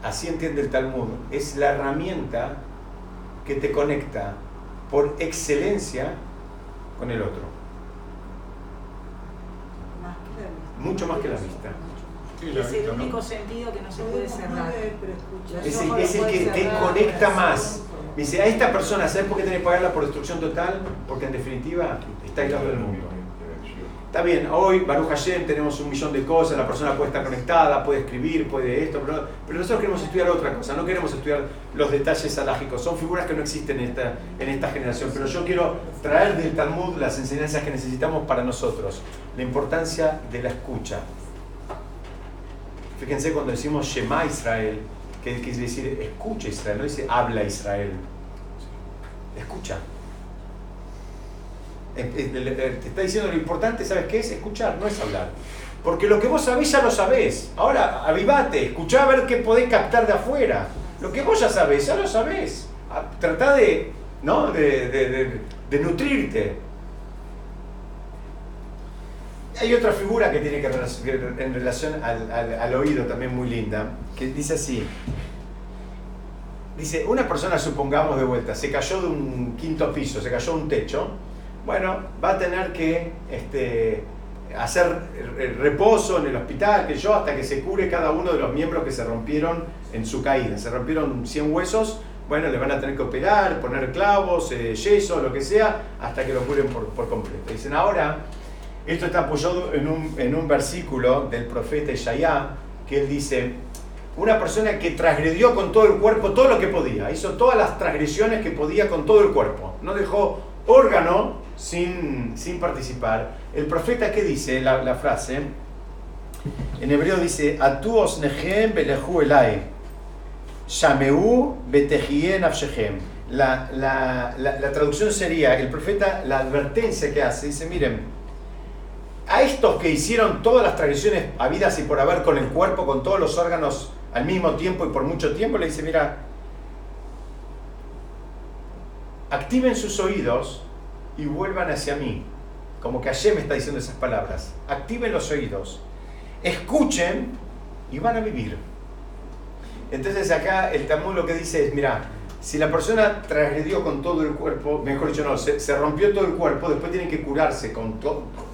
así entiende el Talmud, es la herramienta que te conecta por excelencia con el otro. más que la vista. Mucho más que la vista. Y es el único sentido que no se puede cerrar. Es el, es el que te conecta más. Me dice, a esta persona, ¿sabes por qué tenés que pagarla por destrucción total? Porque en definitiva está aislado del mundo. Está bien, hoy Baruch Hashem tenemos un millón de cosas, la persona puede estar conectada, puede escribir, puede esto, pero, pero nosotros queremos estudiar otra cosa, no queremos estudiar los detalles alágicos, son figuras que no existen en esta, en esta generación, pero yo quiero traer del Talmud las enseñanzas que necesitamos para nosotros, la importancia de la escucha. Fíjense cuando decimos Shema Israel, que quiere decir escucha Israel, no dice habla Israel, escucha. Te está diciendo lo importante, ¿sabes qué es? Escuchar, no es hablar. Porque lo que vos sabés ya lo sabés. Ahora, avivate, escuchá a ver qué podés captar de afuera. Lo que vos ya sabés, ya lo sabés. Ah, Tratá de, ¿no? de, nutrirte. Hay otra figura que tiene que en relación al, al, al oído también muy linda, que dice así. Dice, una persona, supongamos de vuelta, se cayó de un quinto piso, se cayó de un techo, bueno, va a tener que este, hacer reposo en el hospital, que yo, hasta que se cure cada uno de los miembros que se rompieron en su caída. Se rompieron 100 huesos, bueno, le van a tener que operar, poner clavos, eh, yeso, lo que sea, hasta que lo curen por, por, completo. Dicen, ahora, esto está apoyado en un, en un versículo del profeta Isaías, que él dice, una persona que transgredió con todo el cuerpo todo lo que podía, hizo todas las transgresiones que podía con todo el cuerpo, no dejó órgano sin, sin participar. El profeta, ¿qué dice la, la frase? En hebreo dice, Atuos nehem belehu elai, shameu betejien afshechem. La, la, la traducción sería, el profeta, la advertencia que hace, dice, miren, a estos que hicieron todas las tradiciones habidas y por haber con el cuerpo, con todos los órganos al mismo tiempo y por mucho tiempo, le dice, mira, activen sus oídos y vuelvan hacia mí. Como que ayer me está diciendo esas palabras. Activen los oídos, escuchen y van a vivir. Entonces acá el Talmud lo que dice es, mira, si la persona transgredió con todo el cuerpo, mejor dicho no, se, se rompió todo el cuerpo, después tienen que curarse con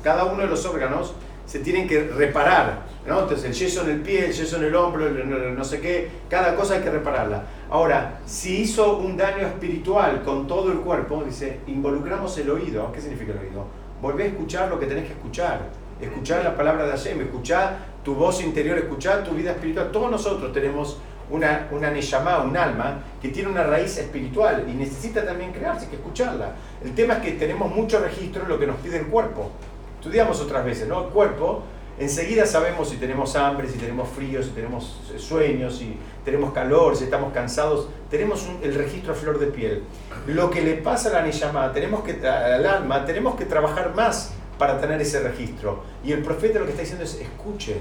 cada uno de los órganos, se tienen que reparar. ¿no? Entonces el yeso en el pie, el yeso en el hombro, el, no sé qué, cada cosa hay que repararla. Ahora, si hizo un daño espiritual con todo el cuerpo, dice, involucramos el oído. ¿Qué significa el oído? Volvé a escuchar lo que tenés que escuchar. Escuchar la palabra de Hashem, escuchar tu voz interior, escuchar tu vida espiritual. Todos nosotros tenemos una, una neyamá, un alma, que tiene una raíz espiritual y necesita también crearse, que escucharla. El tema es que tenemos mucho registro en lo que nos pide el cuerpo. Estudiamos otras veces, ¿no? El cuerpo, enseguida sabemos si tenemos hambre, si tenemos frío, si tenemos sueños, si tenemos calor, si estamos cansados. Tenemos un, el registro a flor de piel. Lo que le pasa a la neyamá, tenemos que, al alma, tenemos que trabajar más para tener ese registro. Y el profeta lo que está diciendo es, escuchen,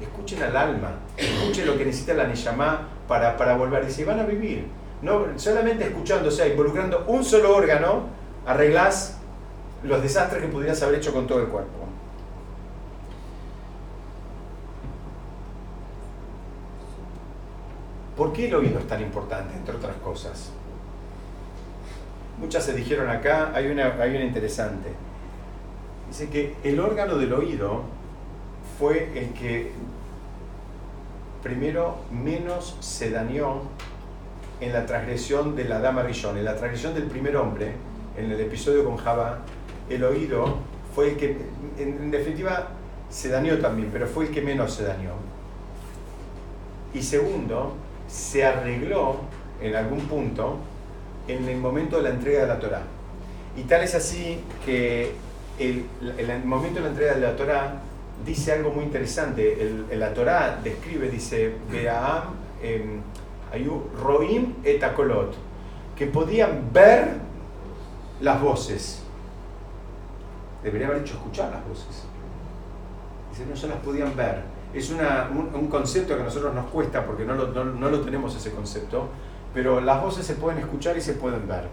escuchen al alma, escuchen lo que necesita la Neyamá para, para volver. Dice, van a vivir. No, solamente escuchando, o sea, involucrando un solo órgano, arreglás los desastres que pudieras haber hecho con todo el cuerpo. ¿Por qué el oído es tan importante, entre otras cosas? Muchas se dijeron acá, hay una, hay una interesante. Dice que el órgano del oído fue el que primero menos se dañó en la transgresión de la dama Rishon, en la transgresión del primer hombre, en el episodio con Java, el oído fue el que, en, en, definitiva, se dañó también, pero fue el que menos se dañó. Y segundo, se arregló en algún punto en el momento de la entrega de la Torah. Y tal es así que el, el, momento de la entrega de la Torah dice algo muy interesante. La Torah describe, dice, Beaam, eh, Ayu, Roim et Akolot, que podían ver las voces. Debería haber dicho escuchar las voces. Dice, no se las podían ver. Es un, concepto que a nosotros nos cuesta porque no lo, no lo tenemos ese concepto, pero las voces se pueden escuchar y se pueden ver.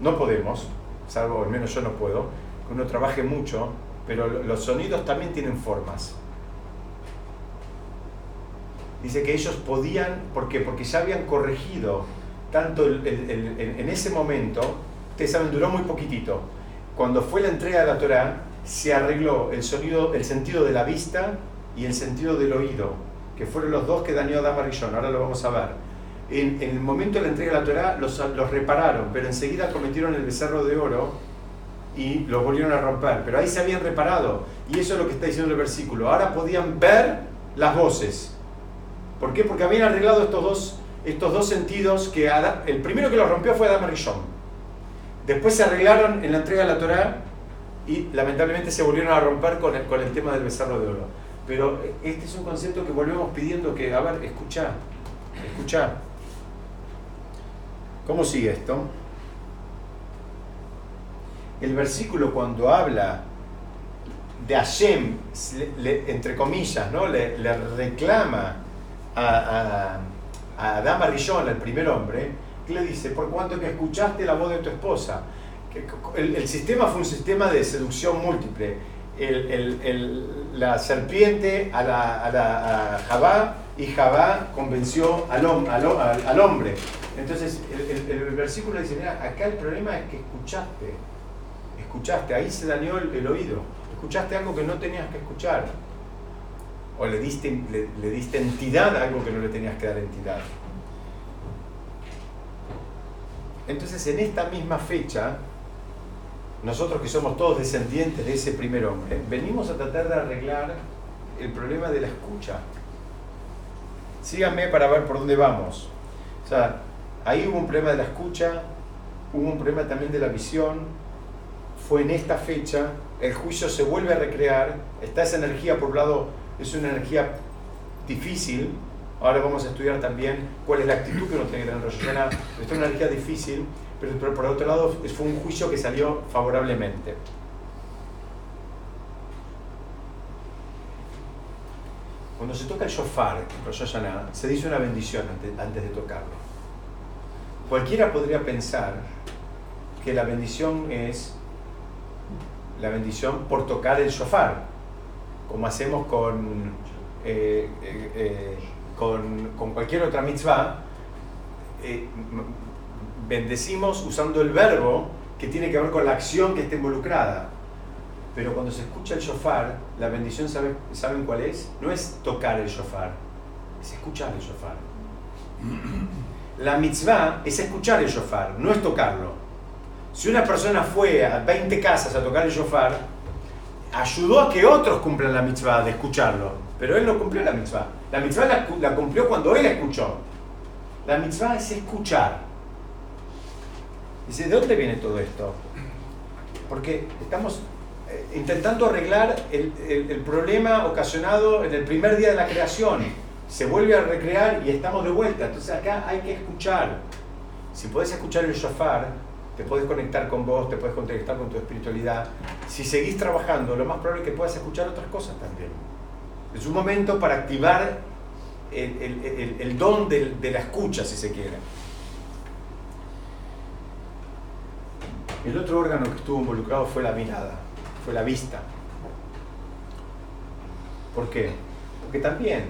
No podemos, salvo al menos yo no puedo, que uno trabaje mucho, pero los sonidos también tienen formas. Dice que ellos podían, ¿por qué? Porque ya habían corregido tanto el, en ese momento, ustedes saben, duró muy poquitito. Cuando fue la entrega de la Torah, se arregló el sonido, el sentido de la vista y el sentido del oído, que fueron los dos que dañó Dama Rishon, ahora lo vamos a ver. En, en el momento de la entrega de la Torah los, repararon, pero enseguida cometieron el becerro de oro y los volvieron a romper. Pero ahí se habían reparado. Y eso es lo que está diciendo el versículo. Ahora podían ver las voces. ¿Por qué? Porque habían arreglado estos dos, estos dos sentidos que Adán- el primero que los rompió fue Adam Rishon. Después se arreglaron en la entrega de la Torah y lamentablemente se volvieron a romper con el, con el tema del becerro de oro. Pero este es un concepto que volvemos pidiendo que, a ver, escuchá, escuchá. ¿Cómo sigue esto? El versículo cuando habla de Hashem, entre comillas, ¿no? le, reclama a, a, a Adán Barrillón, al primer hombre, que le dice, por cuanto que escuchaste la voz de tu esposa. El, el sistema fue un sistema de seducción múltiple. La serpiente a, la, Jabá y Jabá convenció al hombre. Entonces el, versículo dice, mira, acá el problema es que escuchaste, escuchaste, ahí se dañó el, oído, escuchaste algo que no tenías que escuchar. O le diste, le diste entidad a algo que no le tenías que dar entidad. Entonces, en esta misma fecha, nosotros que somos todos descendientes de ese primer hombre, venimos a tratar de arreglar el problema de la escucha. Síganme para ver por dónde vamos. O sea, ahí hubo un problema de la escucha, hubo un problema también de la visión. Fue en esta fecha, el juicio se vuelve a recrear, está esa energía, por un lado, es una energía difícil. Ahora vamos a estudiar también cuál es la actitud que uno tiene que tener es una energía difícil, pero por, por otro lado fue un juicio que salió favorablemente. Cuando se toca el shofar Hashanah, se dice una bendición antes de tocarlo. Cualquiera podría pensar que la bendición es la bendición por tocar el shofar, como hacemos con, eh, eh, eh, con, cualquier otra mitzvah, bendecimos usando el verbo que tiene que ver con la acción que está involucrada. Pero cuando se escucha el shofar, la bendición, ¿sabe- ¿saben cuál es? No es tocar el shofar, es escuchar el shofar. La mitzvah es escuchar el shofar, no es tocarlo. Si una persona fue a 20 casas a tocar el shofar, ayudó a que otros cumplan la mitzvah de escucharlo, pero él no cumplió la mitzvah. La mitzvah la, cu- la cumplió cuando él escuchó. La mitzvah es escuchar. Dice, ¿de dónde viene todo esto? Porque estamos eh, intentando arreglar el problema ocasionado en el primer día de la creación. Se vuelve a recrear y estamos de vuelta. Entonces acá hay que escuchar. Si puedes escuchar el shofar, te puedes conectar con vos, te puedes conectar con tu espiritualidad. Si seguís trabajando, lo más probable es que puedas escuchar otras cosas también. Es un momento para activar el, el- el- don del- de la escucha, si se quiere. El otro órgano que estuvo involucrado fue la mirada, fue la vista. ¿Por qué? Porque también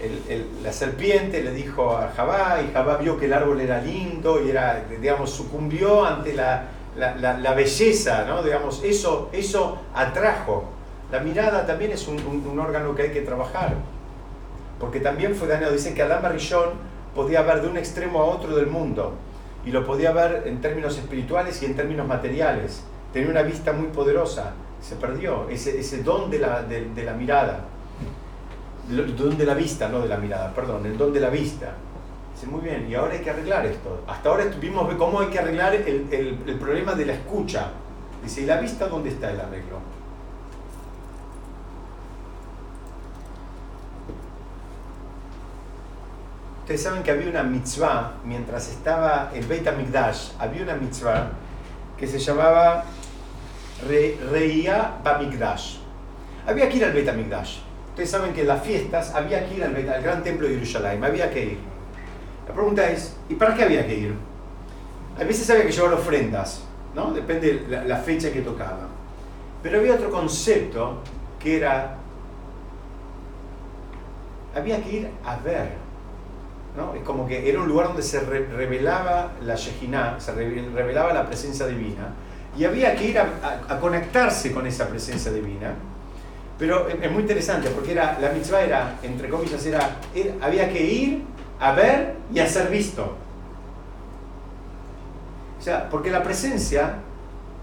el- el- la serpiente le dijo a Jabá y Jabá vio que el árbol era lindo y era, digamos, sucumbió ante la, la- la- belleza, ¿no? Digamos, eso, eso atrajo. La mirada también es un, un- órgano que hay que trabajar. Porque también fue dañado. Dicen que Adán Barrillón podía ver de un extremo a otro del mundo. Y lo podía ver en términos espirituales y en términos materiales. Tenía una vista muy poderosa. Se perdió ese, ese don de la, de la mirada. El don de la vista, no de la mirada, perdón, el don de la vista. Dice, muy bien, y ahora hay que arreglar esto. Hasta ahora vimos cómo hay que arreglar el, el- el problema de la escucha. Dice, ¿y la vista dónde está el arreglo? Ustedes saben que había una mitzvah, mientras estaba el Beit HaMikdash, había una mitzvah que se llamaba Re, Reía Bamikdash. Había que ir al Beit HaMikdash. Ustedes saben que las fiestas había que ir al, al gran templo de Jerusalén, había que ir. La pregunta es, ¿y para qué había que ir? A veces había que llevar ofrendas, ¿no? Depende de la, la fecha que tocaba. Pero había otro concepto que era, había que ir a ver. ¿no? Es como que era un lugar donde se re- revelaba la Shejinah, se re- revelaba la presencia divina, y había que ir a, a- a conectarse con esa presencia divina. Pero es muy interesante porque era, la mitzvah era, entre comillas, era, era- había que ir a ver y a ser visto. O sea, porque la presencia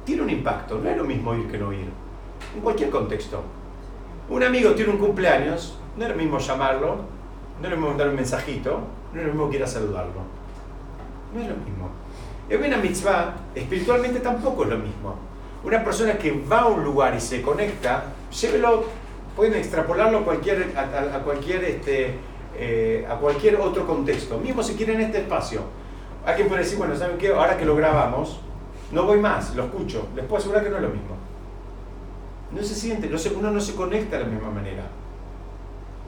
tiene un impacto, no es lo mismo ir que no ir, en cualquier contexto. Un amigo tiene un cumpleaños, no es lo mismo llamarlo, no es lo mismo mandar un mensajito, no es lo mismo que ir a saludarlo. No es lo mismo. En una mitzvah, espiritualmente tampoco es lo mismo. Una persona que va a un lugar y se conecta, llévelo, pueden extrapolarlo a cualquier, a, cualquier, este, eh, a cualquier otro contexto. Mismo si quieren este espacio. Alguien puede decir, bueno, ¿saben qué? Ahora que lo grabamos, no voy más, lo escucho. Les puedo asegurar que no es lo mismo. No se siente, no se, uno no se conecta de la misma manera.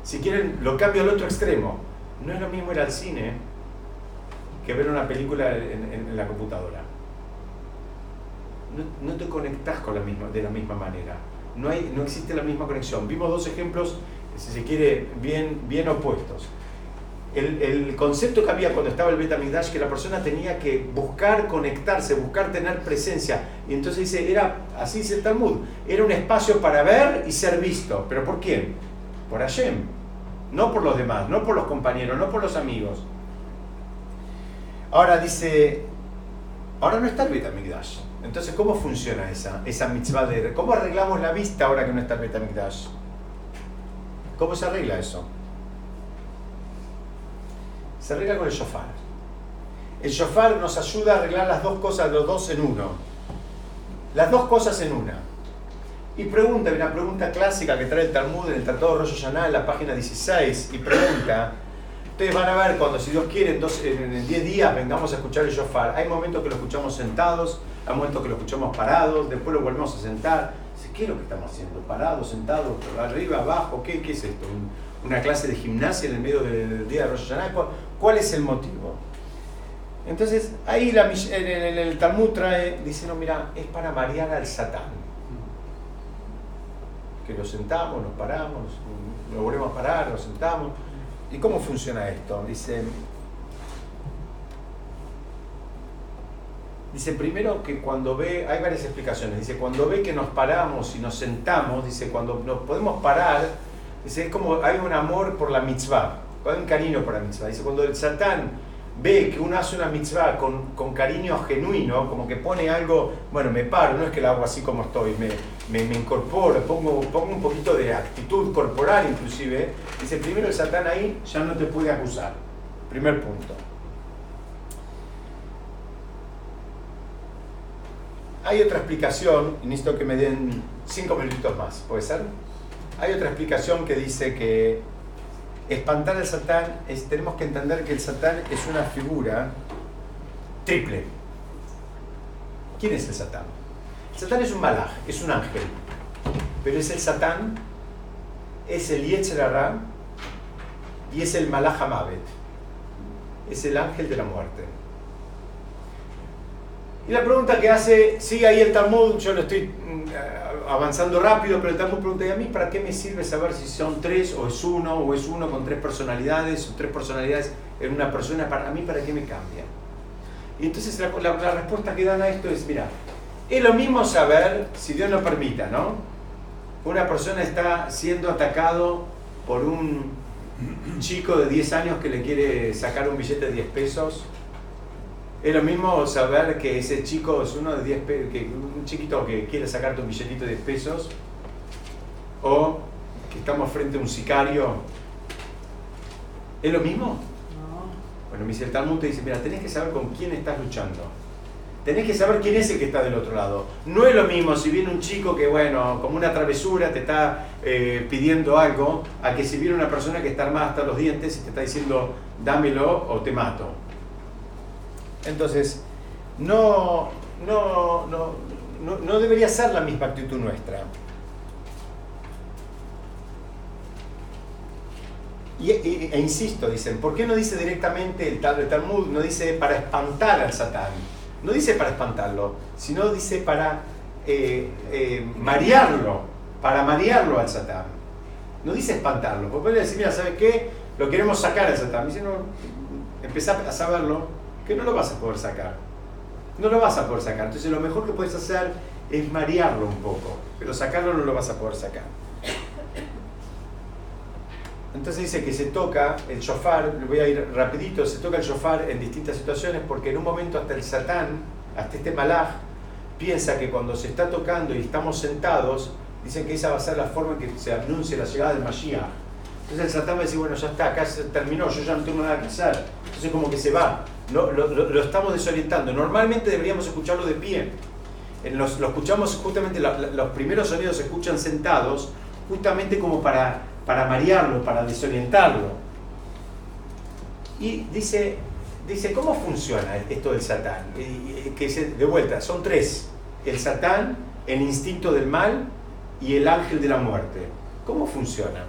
Si quieren, lo cambio al otro extremo. No es lo mismo ir al cine que ver una película en la computadora. No, te conectás con la misma, de la misma manera. No, hay, no existe la misma conexión. Vimos dos ejemplos, si se quiere, bien, bien opuestos. El, el concepto que había cuando estaba el Betamigdash, que la persona tenía que buscar conectarse, buscar tener presencia. Y entonces dice, era, así dice el Talmud, era un espacio para ver y ser visto. ¿Pero por quién? Por Hashem. No por los demás, no por los compañeros, no por los amigos. Ahora dice, ahora no está el Betamigdash. Entonces, ¿cómo funciona esa, esa mitzvah de... ¿Cómo arreglamos la vista ahora que no está el Betamigdash? ¿Cómo se arregla eso? Se arregla con el shofar. El shofar nos ayuda a arreglar las dos cosas, los dos en uno. Las dos cosas en una. Y pregunta, una pregunta clásica que trae el Talmud en el Tratado de Rosh Hashanah, en la página 16, y pregunta, ustedes van a ver cuando, si Dios quiere, en, dos- en- en 10 días vengamos a escuchar el shofar. Hay momentos que lo escuchamos sentados, hay momentos que lo escuchamos parados, después lo volvemos a sentar. ¿Qué es lo que estamos haciendo? ¿Parados, sentados, arriba, abajo? ¿Qué, qué es esto? ¿Un- ¿Una clase de gimnasia en el medio del, día de Rosh Hashanah? ¿Cuál, es el motivo? Entonces, ahí la, el, Talmud trae, dice, no, mira, es para marear al Satán que lo sentamos, nos paramos, lo volvemos a parar, nos sentamos. ¿Y cómo funciona esto? Dice, dice primero que cuando ve, hay varias explicaciones, dice cuando ve que nos paramos y nos sentamos, dice cuando nos podemos parar, dice es como hay un amor por la mitzvah, hay un cariño por la mitzvah. Dice cuando el satán ve que uno hace una mitzvah con, con cariño genuino, como que pone algo, bueno, me paro, no es que lo hago así como estoy, me, me, me incorporo, pongo, pongo un poquito de actitud corporal inclusive, dice, primero el satán ahí ya no te puede acusar. Primer punto. Hay otra explicación, y necesito que me den cinco minutitos más, ¿puede ser? Hay otra explicación que dice que espantar al Satán es, tenemos que entender que el Satán es una figura triple. ¿Quién es el Satán? El Satán es un malaj, es un ángel, pero es el Satán, es el Yetzer Hara y es el malaj Hamavet, es el ángel de la muerte. Y la pregunta que hace, sigue ahí el Talmud, yo lo estoy mm, avanzando rápido, pero el Talmud pregunta, ¿y a mí para qué me sirve saber si son tres o es uno o es uno con tres personalidades o tres personalidades en una persona? ¿A mí para qué me cambia? Y entonces la respuesta que dan a esto es, mira, es lo mismo saber, si Dios lo permita, ¿no? Una persona está siendo atacado por un chico de 10 años que le quiere sacar un billete de 10 pesos es lo mismo saber que ese chico es uno de 10 pe- que un chiquito que quiere sacarte un billetito de 10 pesos o que estamos frente a un sicario. ¿Es lo mismo? No. Bueno, me dice el Talmud te dice, mira, tenés que saber con quién estás luchando. Tenés que saber quién es el que está del otro lado. No es lo mismo si viene un chico que, bueno, como una travesura te está eh, pidiendo algo, a que si viene una persona que está armada hasta los dientes y te está diciendo, dámelo o te mato. Entonces, no, no, no, no, debería ser la misma actitud nuestra. Y, e insisto, dicen, ¿por qué no dice directamente el, el Talmud? No dice para espantar al Satán. No dice para espantarlo, sino dice para eh, eh, marearlo, para marearlo al Satán. No dice espantarlo, porque puede decir, mira, ¿sabes qué? Lo queremos sacar al Satán. Dice, no, empezá a saberlo, que no lo vas a poder sacar. No lo vas a poder sacar. Entonces lo mejor que puedes hacer es marearlo un poco, pero sacarlo no lo vas a poder sacar. Entonces dice que se toca el shofar, voy a ir rapidito, se toca el shofar en distintas situaciones porque en un momento hasta el satán, hasta este malaj, piensa que cuando se está tocando y estamos sentados, dicen que esa va a ser la forma en que se anuncie la llegada del Mashiach. Entonces el satán va a decir, bueno, ya está, acá se terminó, yo ya no tengo nada que hacer. Entonces como que se va, lo, estamos desorientando. Normalmente deberíamos escucharlo de pie. Los- lo escuchamos justamente, los primeros sonidos se escuchan sentados, justamente como para, para marearlo, para desorientarlo. Y dice, dice, ¿cómo funciona esto del Satán? Que se- de vuelta, son tres. El Satán, el instinto del mal y el ángel de la muerte. ¿Cómo funciona?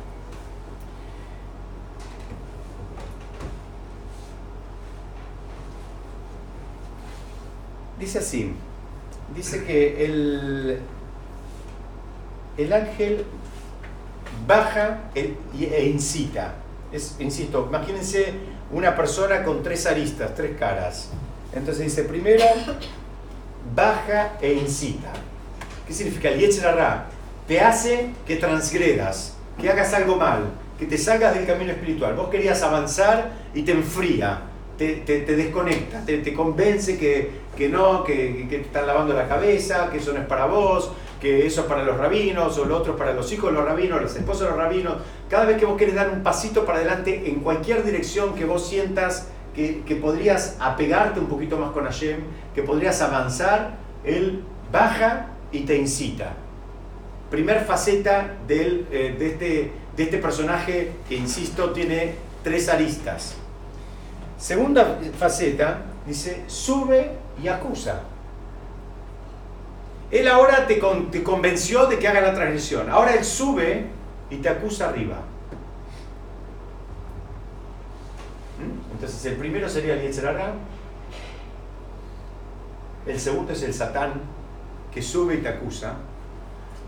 Dice así, dice que el, el ángel baja e incita. Es, insisto, imagínense una persona con tres aristas, tres caras. Entonces dice, primero, baja e incita. ¿Qué significa? El Yetzer Hara te hace que transgredas, que hagas algo mal, que te salgas del camino espiritual. Vos querías avanzar y te enfría, te, te- desconecta, te convence que, que no, que, que te están lavando la cabeza, que eso no es para vos, que eso es para los rabinos, o lo otro es para los hijos de los rabinos, las esposas de los rabinos. Cada vez que vos querés dar un pasito para adelante en cualquier dirección que vos sientas que, que podrías apegarte un poquito más con Hashem, que podrías avanzar, Él baja y te incita. Primer faceta del, eh, de, este, de este personaje que, insisto, tiene tres aristas. Segunda faceta, dice, sube y acusa. Él ahora te, con- te convenció de que haga la transgresión. Ahora él sube y te acusa arriba. ¿Mm? Entonces el primero sería el Yetzer Hara. El segundo es el Satán, que sube y te acusa.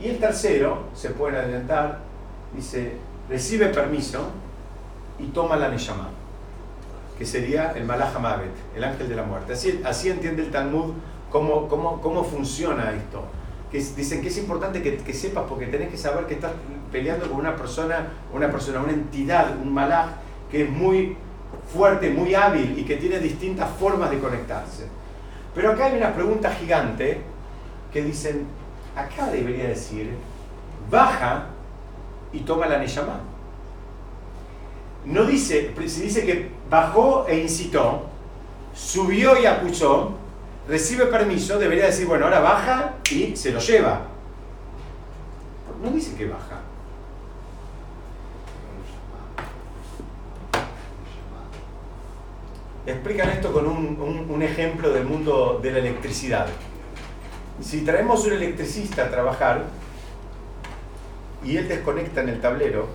Y el tercero, se pueden adelantar, dice, recibe permiso y toma la Neshama, que sería el Malach Hamavet, el ángel de la muerte. Así, así entiende el Talmud cómo, cómo, cómo funciona esto. Que dicen que es importante que, que sepas, porque tenés que saber que estás peleando con una persona, una persona, una entidad, un Malach, que es muy fuerte, muy hábil y que tiene distintas formas de conectarse. Pero acá hay una pregunta gigante que dicen, acá debería decir, baja y toma la Neyamá. No dice, si dice que bajó e incitó, subió y acusó, recibe permiso, debería decir, bueno, ahora baja y se lo lleva. No dice que baja. Explican esto con un, ejemplo del mundo de la electricidad. Si traemos un electricista a trabajar y él desconecta en el tablero,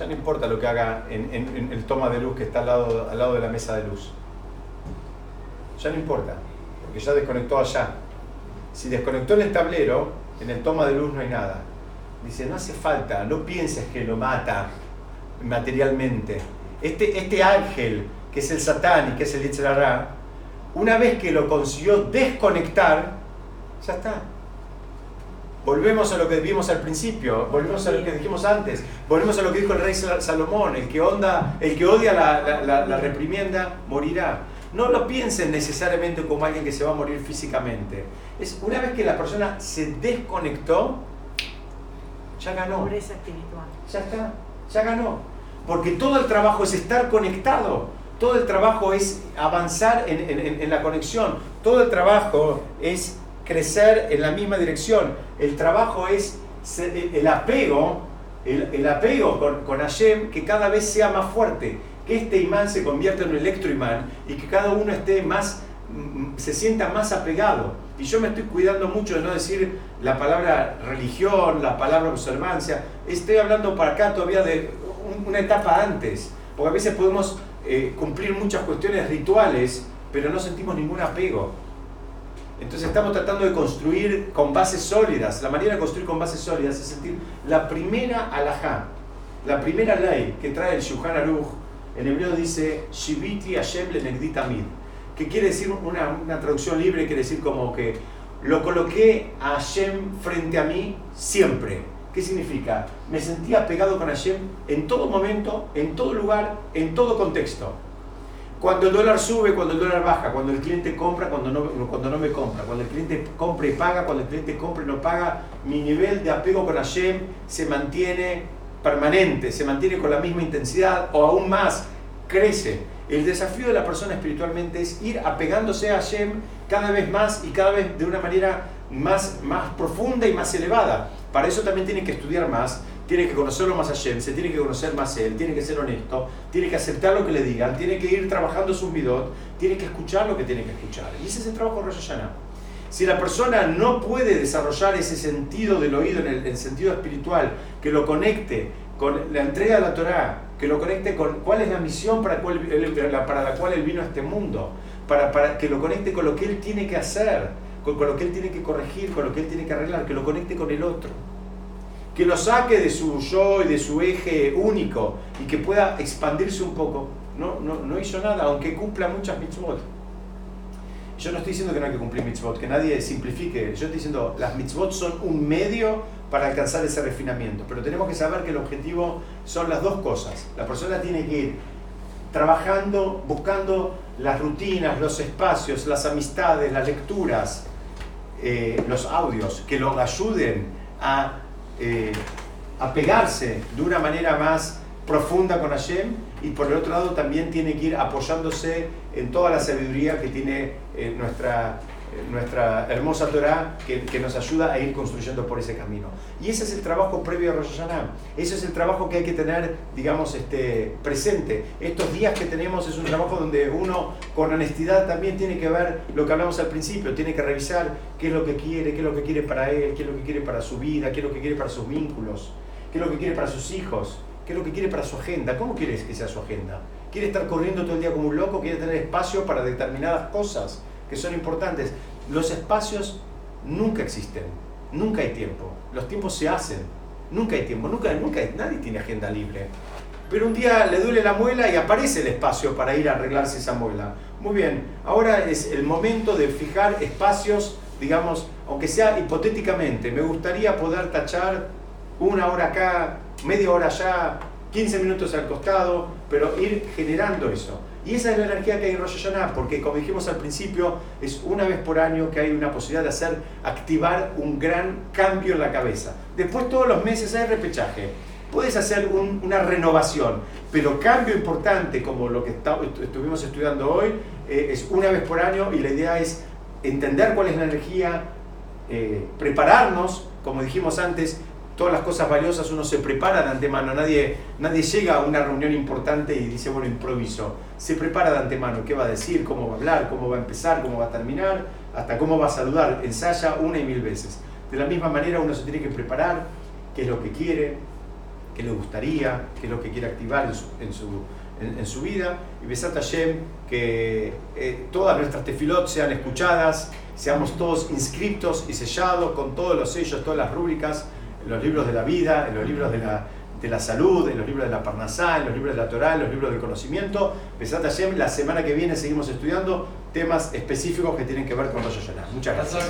ya no importa lo que haga en, el toma de luz que está al lado, al lado de la mesa de luz. Ya no importa, porque ya desconectó allá. Si desconectó en el tablero, en el toma de luz no hay nada. Dice, no hace falta, no pienses que lo mata materialmente. Este, este ángel, que es el Satán y que es el Yetzer Hara, una vez que lo consiguió desconectar, ya está. Volvemos a lo que vimos al principio, volvemos a lo que dijimos antes, volvemos a lo que dijo el rey Sal- Salomón, el que, onda, el que odia la, la- la- la reprimienda morirá. No lo piensen necesariamente como alguien que se va a morir físicamente. Es una vez que la persona se desconectó, ya ganó. Pobreza espiritual. Ya está, ya ganó. Porque todo el trabajo es estar conectado, todo el trabajo es avanzar en- en- en la conexión, todo el trabajo es crecer en la misma dirección, el trabajo es el, apego, el, apego con, con Hashem que cada vez sea más fuerte, que este imán se convierta en un electroimán y que cada uno esté más, mm, se sienta más apegado. Y yo me estoy cuidando mucho de no decir la palabra religión, la palabra observancia. Estoy hablando para acá todavía de un- una etapa antes, porque a veces podemos eh, cumplir muchas cuestiones rituales, pero no sentimos ningún apego. Entonces estamos tratando de construir con bases sólidas. La manera de construir con bases sólidas es sentir la primera alajá, la primera ley que trae el Shulchan Aruch. En hebreo dice Shiviti Hashem lenegdi tamid, que quiere decir una, una traducción libre, quiere decir como que lo coloqué a Hashem frente a mí siempre. ¿Qué significa? Me sentía pegado con Hashem en todo momento, en todo lugar, en todo contexto. Cuando el dólar sube, cuando el dólar baja, cuando el cliente compra, cuando no, cuando no me compra, cuando el cliente compra y paga, cuando el cliente compra y no paga, mi nivel de apego con Hashem se mantiene permanente, se mantiene con la misma intensidad o aún más, crece. El desafío de la persona espiritualmente es ir apegándose a Hashem cada vez más y cada vez de una manera más, más profunda y más elevada. Para eso también tiene que estudiar más, tiene que conocerlo más Hashem, se tiene que conocer más él, tiene que ser honesto, tiene que aceptar lo que le digan, tiene que ir trabajando sus midot, tiene que escuchar lo que tiene que escuchar. Y ese es el trabajo de Rosh Hashanah. Si la persona no puede desarrollar ese sentido del oído en el, sentido espiritual, que lo conecte con la entrega de la Torah, que lo conecte con cuál es la misión para, para la cual él vino a este mundo, para, para, que lo conecte con lo que él tiene que hacer, con, con lo que él tiene que corregir, con lo que él tiene que arreglar, que lo conecte con el otro que lo saque de su yo y de su eje único y que pueda expandirse un poco. No, no, no hizo nada, aunque cumpla muchas mitzvot. Yo no estoy diciendo que no hay que cumplir mitzvot, que nadie simplifique. Yo estoy diciendo, las mitzvot son un medio para alcanzar ese refinamiento, pero tenemos que saber que el objetivo son las dos cosas. La persona tiene que ir trabajando, buscando las rutinas, los espacios, las amistades, las lecturas, eh, los audios, que lo ayuden a eh, apegarse de una manera más profunda con Hashem y por el otro lado también tiene que ir apoyándose en toda la sabiduría que tiene eh, nuestra nuestra hermosa Torah que, que, nos ayuda a ir construyendo por ese camino. Y ese es el trabajo previo a Rosh Hashanah. Ese es el trabajo que hay que tener, digamos, este, presente. Estos días que tenemos es un trabajo donde uno con honestidad también tiene que ver lo que hablamos al principio, tiene que revisar qué es lo que quiere, qué es lo que quiere para él, qué es lo que quiere para su vida, qué es lo que quiere para sus vínculos, qué es lo que quiere para sus hijos, qué es lo que quiere para su agenda. ¿Cómo quieres que sea su agenda? ¿Quiere estar corriendo todo el día como un loco? ¿Quiere tener espacio para determinadas cosas? Que son importantes. Los espacios nunca existen, nunca hay tiempo. Los tiempos se hacen, nunca hay tiempo, nunca, nunca nadie tiene agenda libre. Pero un día le duele la muela y aparece el espacio para ir a arreglarse esa muela. Muy bien, ahora es el momento de fijar espacios, digamos, aunque sea hipotéticamente, me gustaría poder tachar una hora acá, media hora allá, 15 minutos al costado, pero ir generando eso. Y esa es la energía que hay en Rosh Hashanah, porque como dijimos al principio, es una vez por año que hay una posibilidad de hacer, activar un gran cambio en la cabeza. Después todos los meses hay repechaje. Puedes hacer una renovación, pero cambio importante como lo que estuvimos estudiando hoy eh, es una vez por año y la idea es entender cuál es la energía, eh, prepararnos, como dijimos antes, todas las cosas valiosas uno se prepara de antemano, nadie, nadie llega a una reunión importante y dice, bueno, improviso. Se prepara de antemano, qué va a decir, cómo va a hablar, cómo va a empezar, cómo va a terminar, hasta cómo va a saludar. Ensaya una y mil veces. De la misma manera uno se tiene que preparar, qué es lo que quiere, qué le gustaría, qué es lo que quiere activar en su, en su, en, su vida. Y Besat Hashem, que eh, todas nuestras tefilot sean escuchadas, seamos todos inscritos y sellados con todos los sellos, todas las rúbricas en los libros de la vida, en los libros de la, de la salud, en los libros de la Parnasá, en los libros de la Torah, en los libros del conocimiento. Besat Hashem, la semana que viene seguimos estudiando temas específicos que tienen que ver con Rosh Hashanah. Muchas gracias.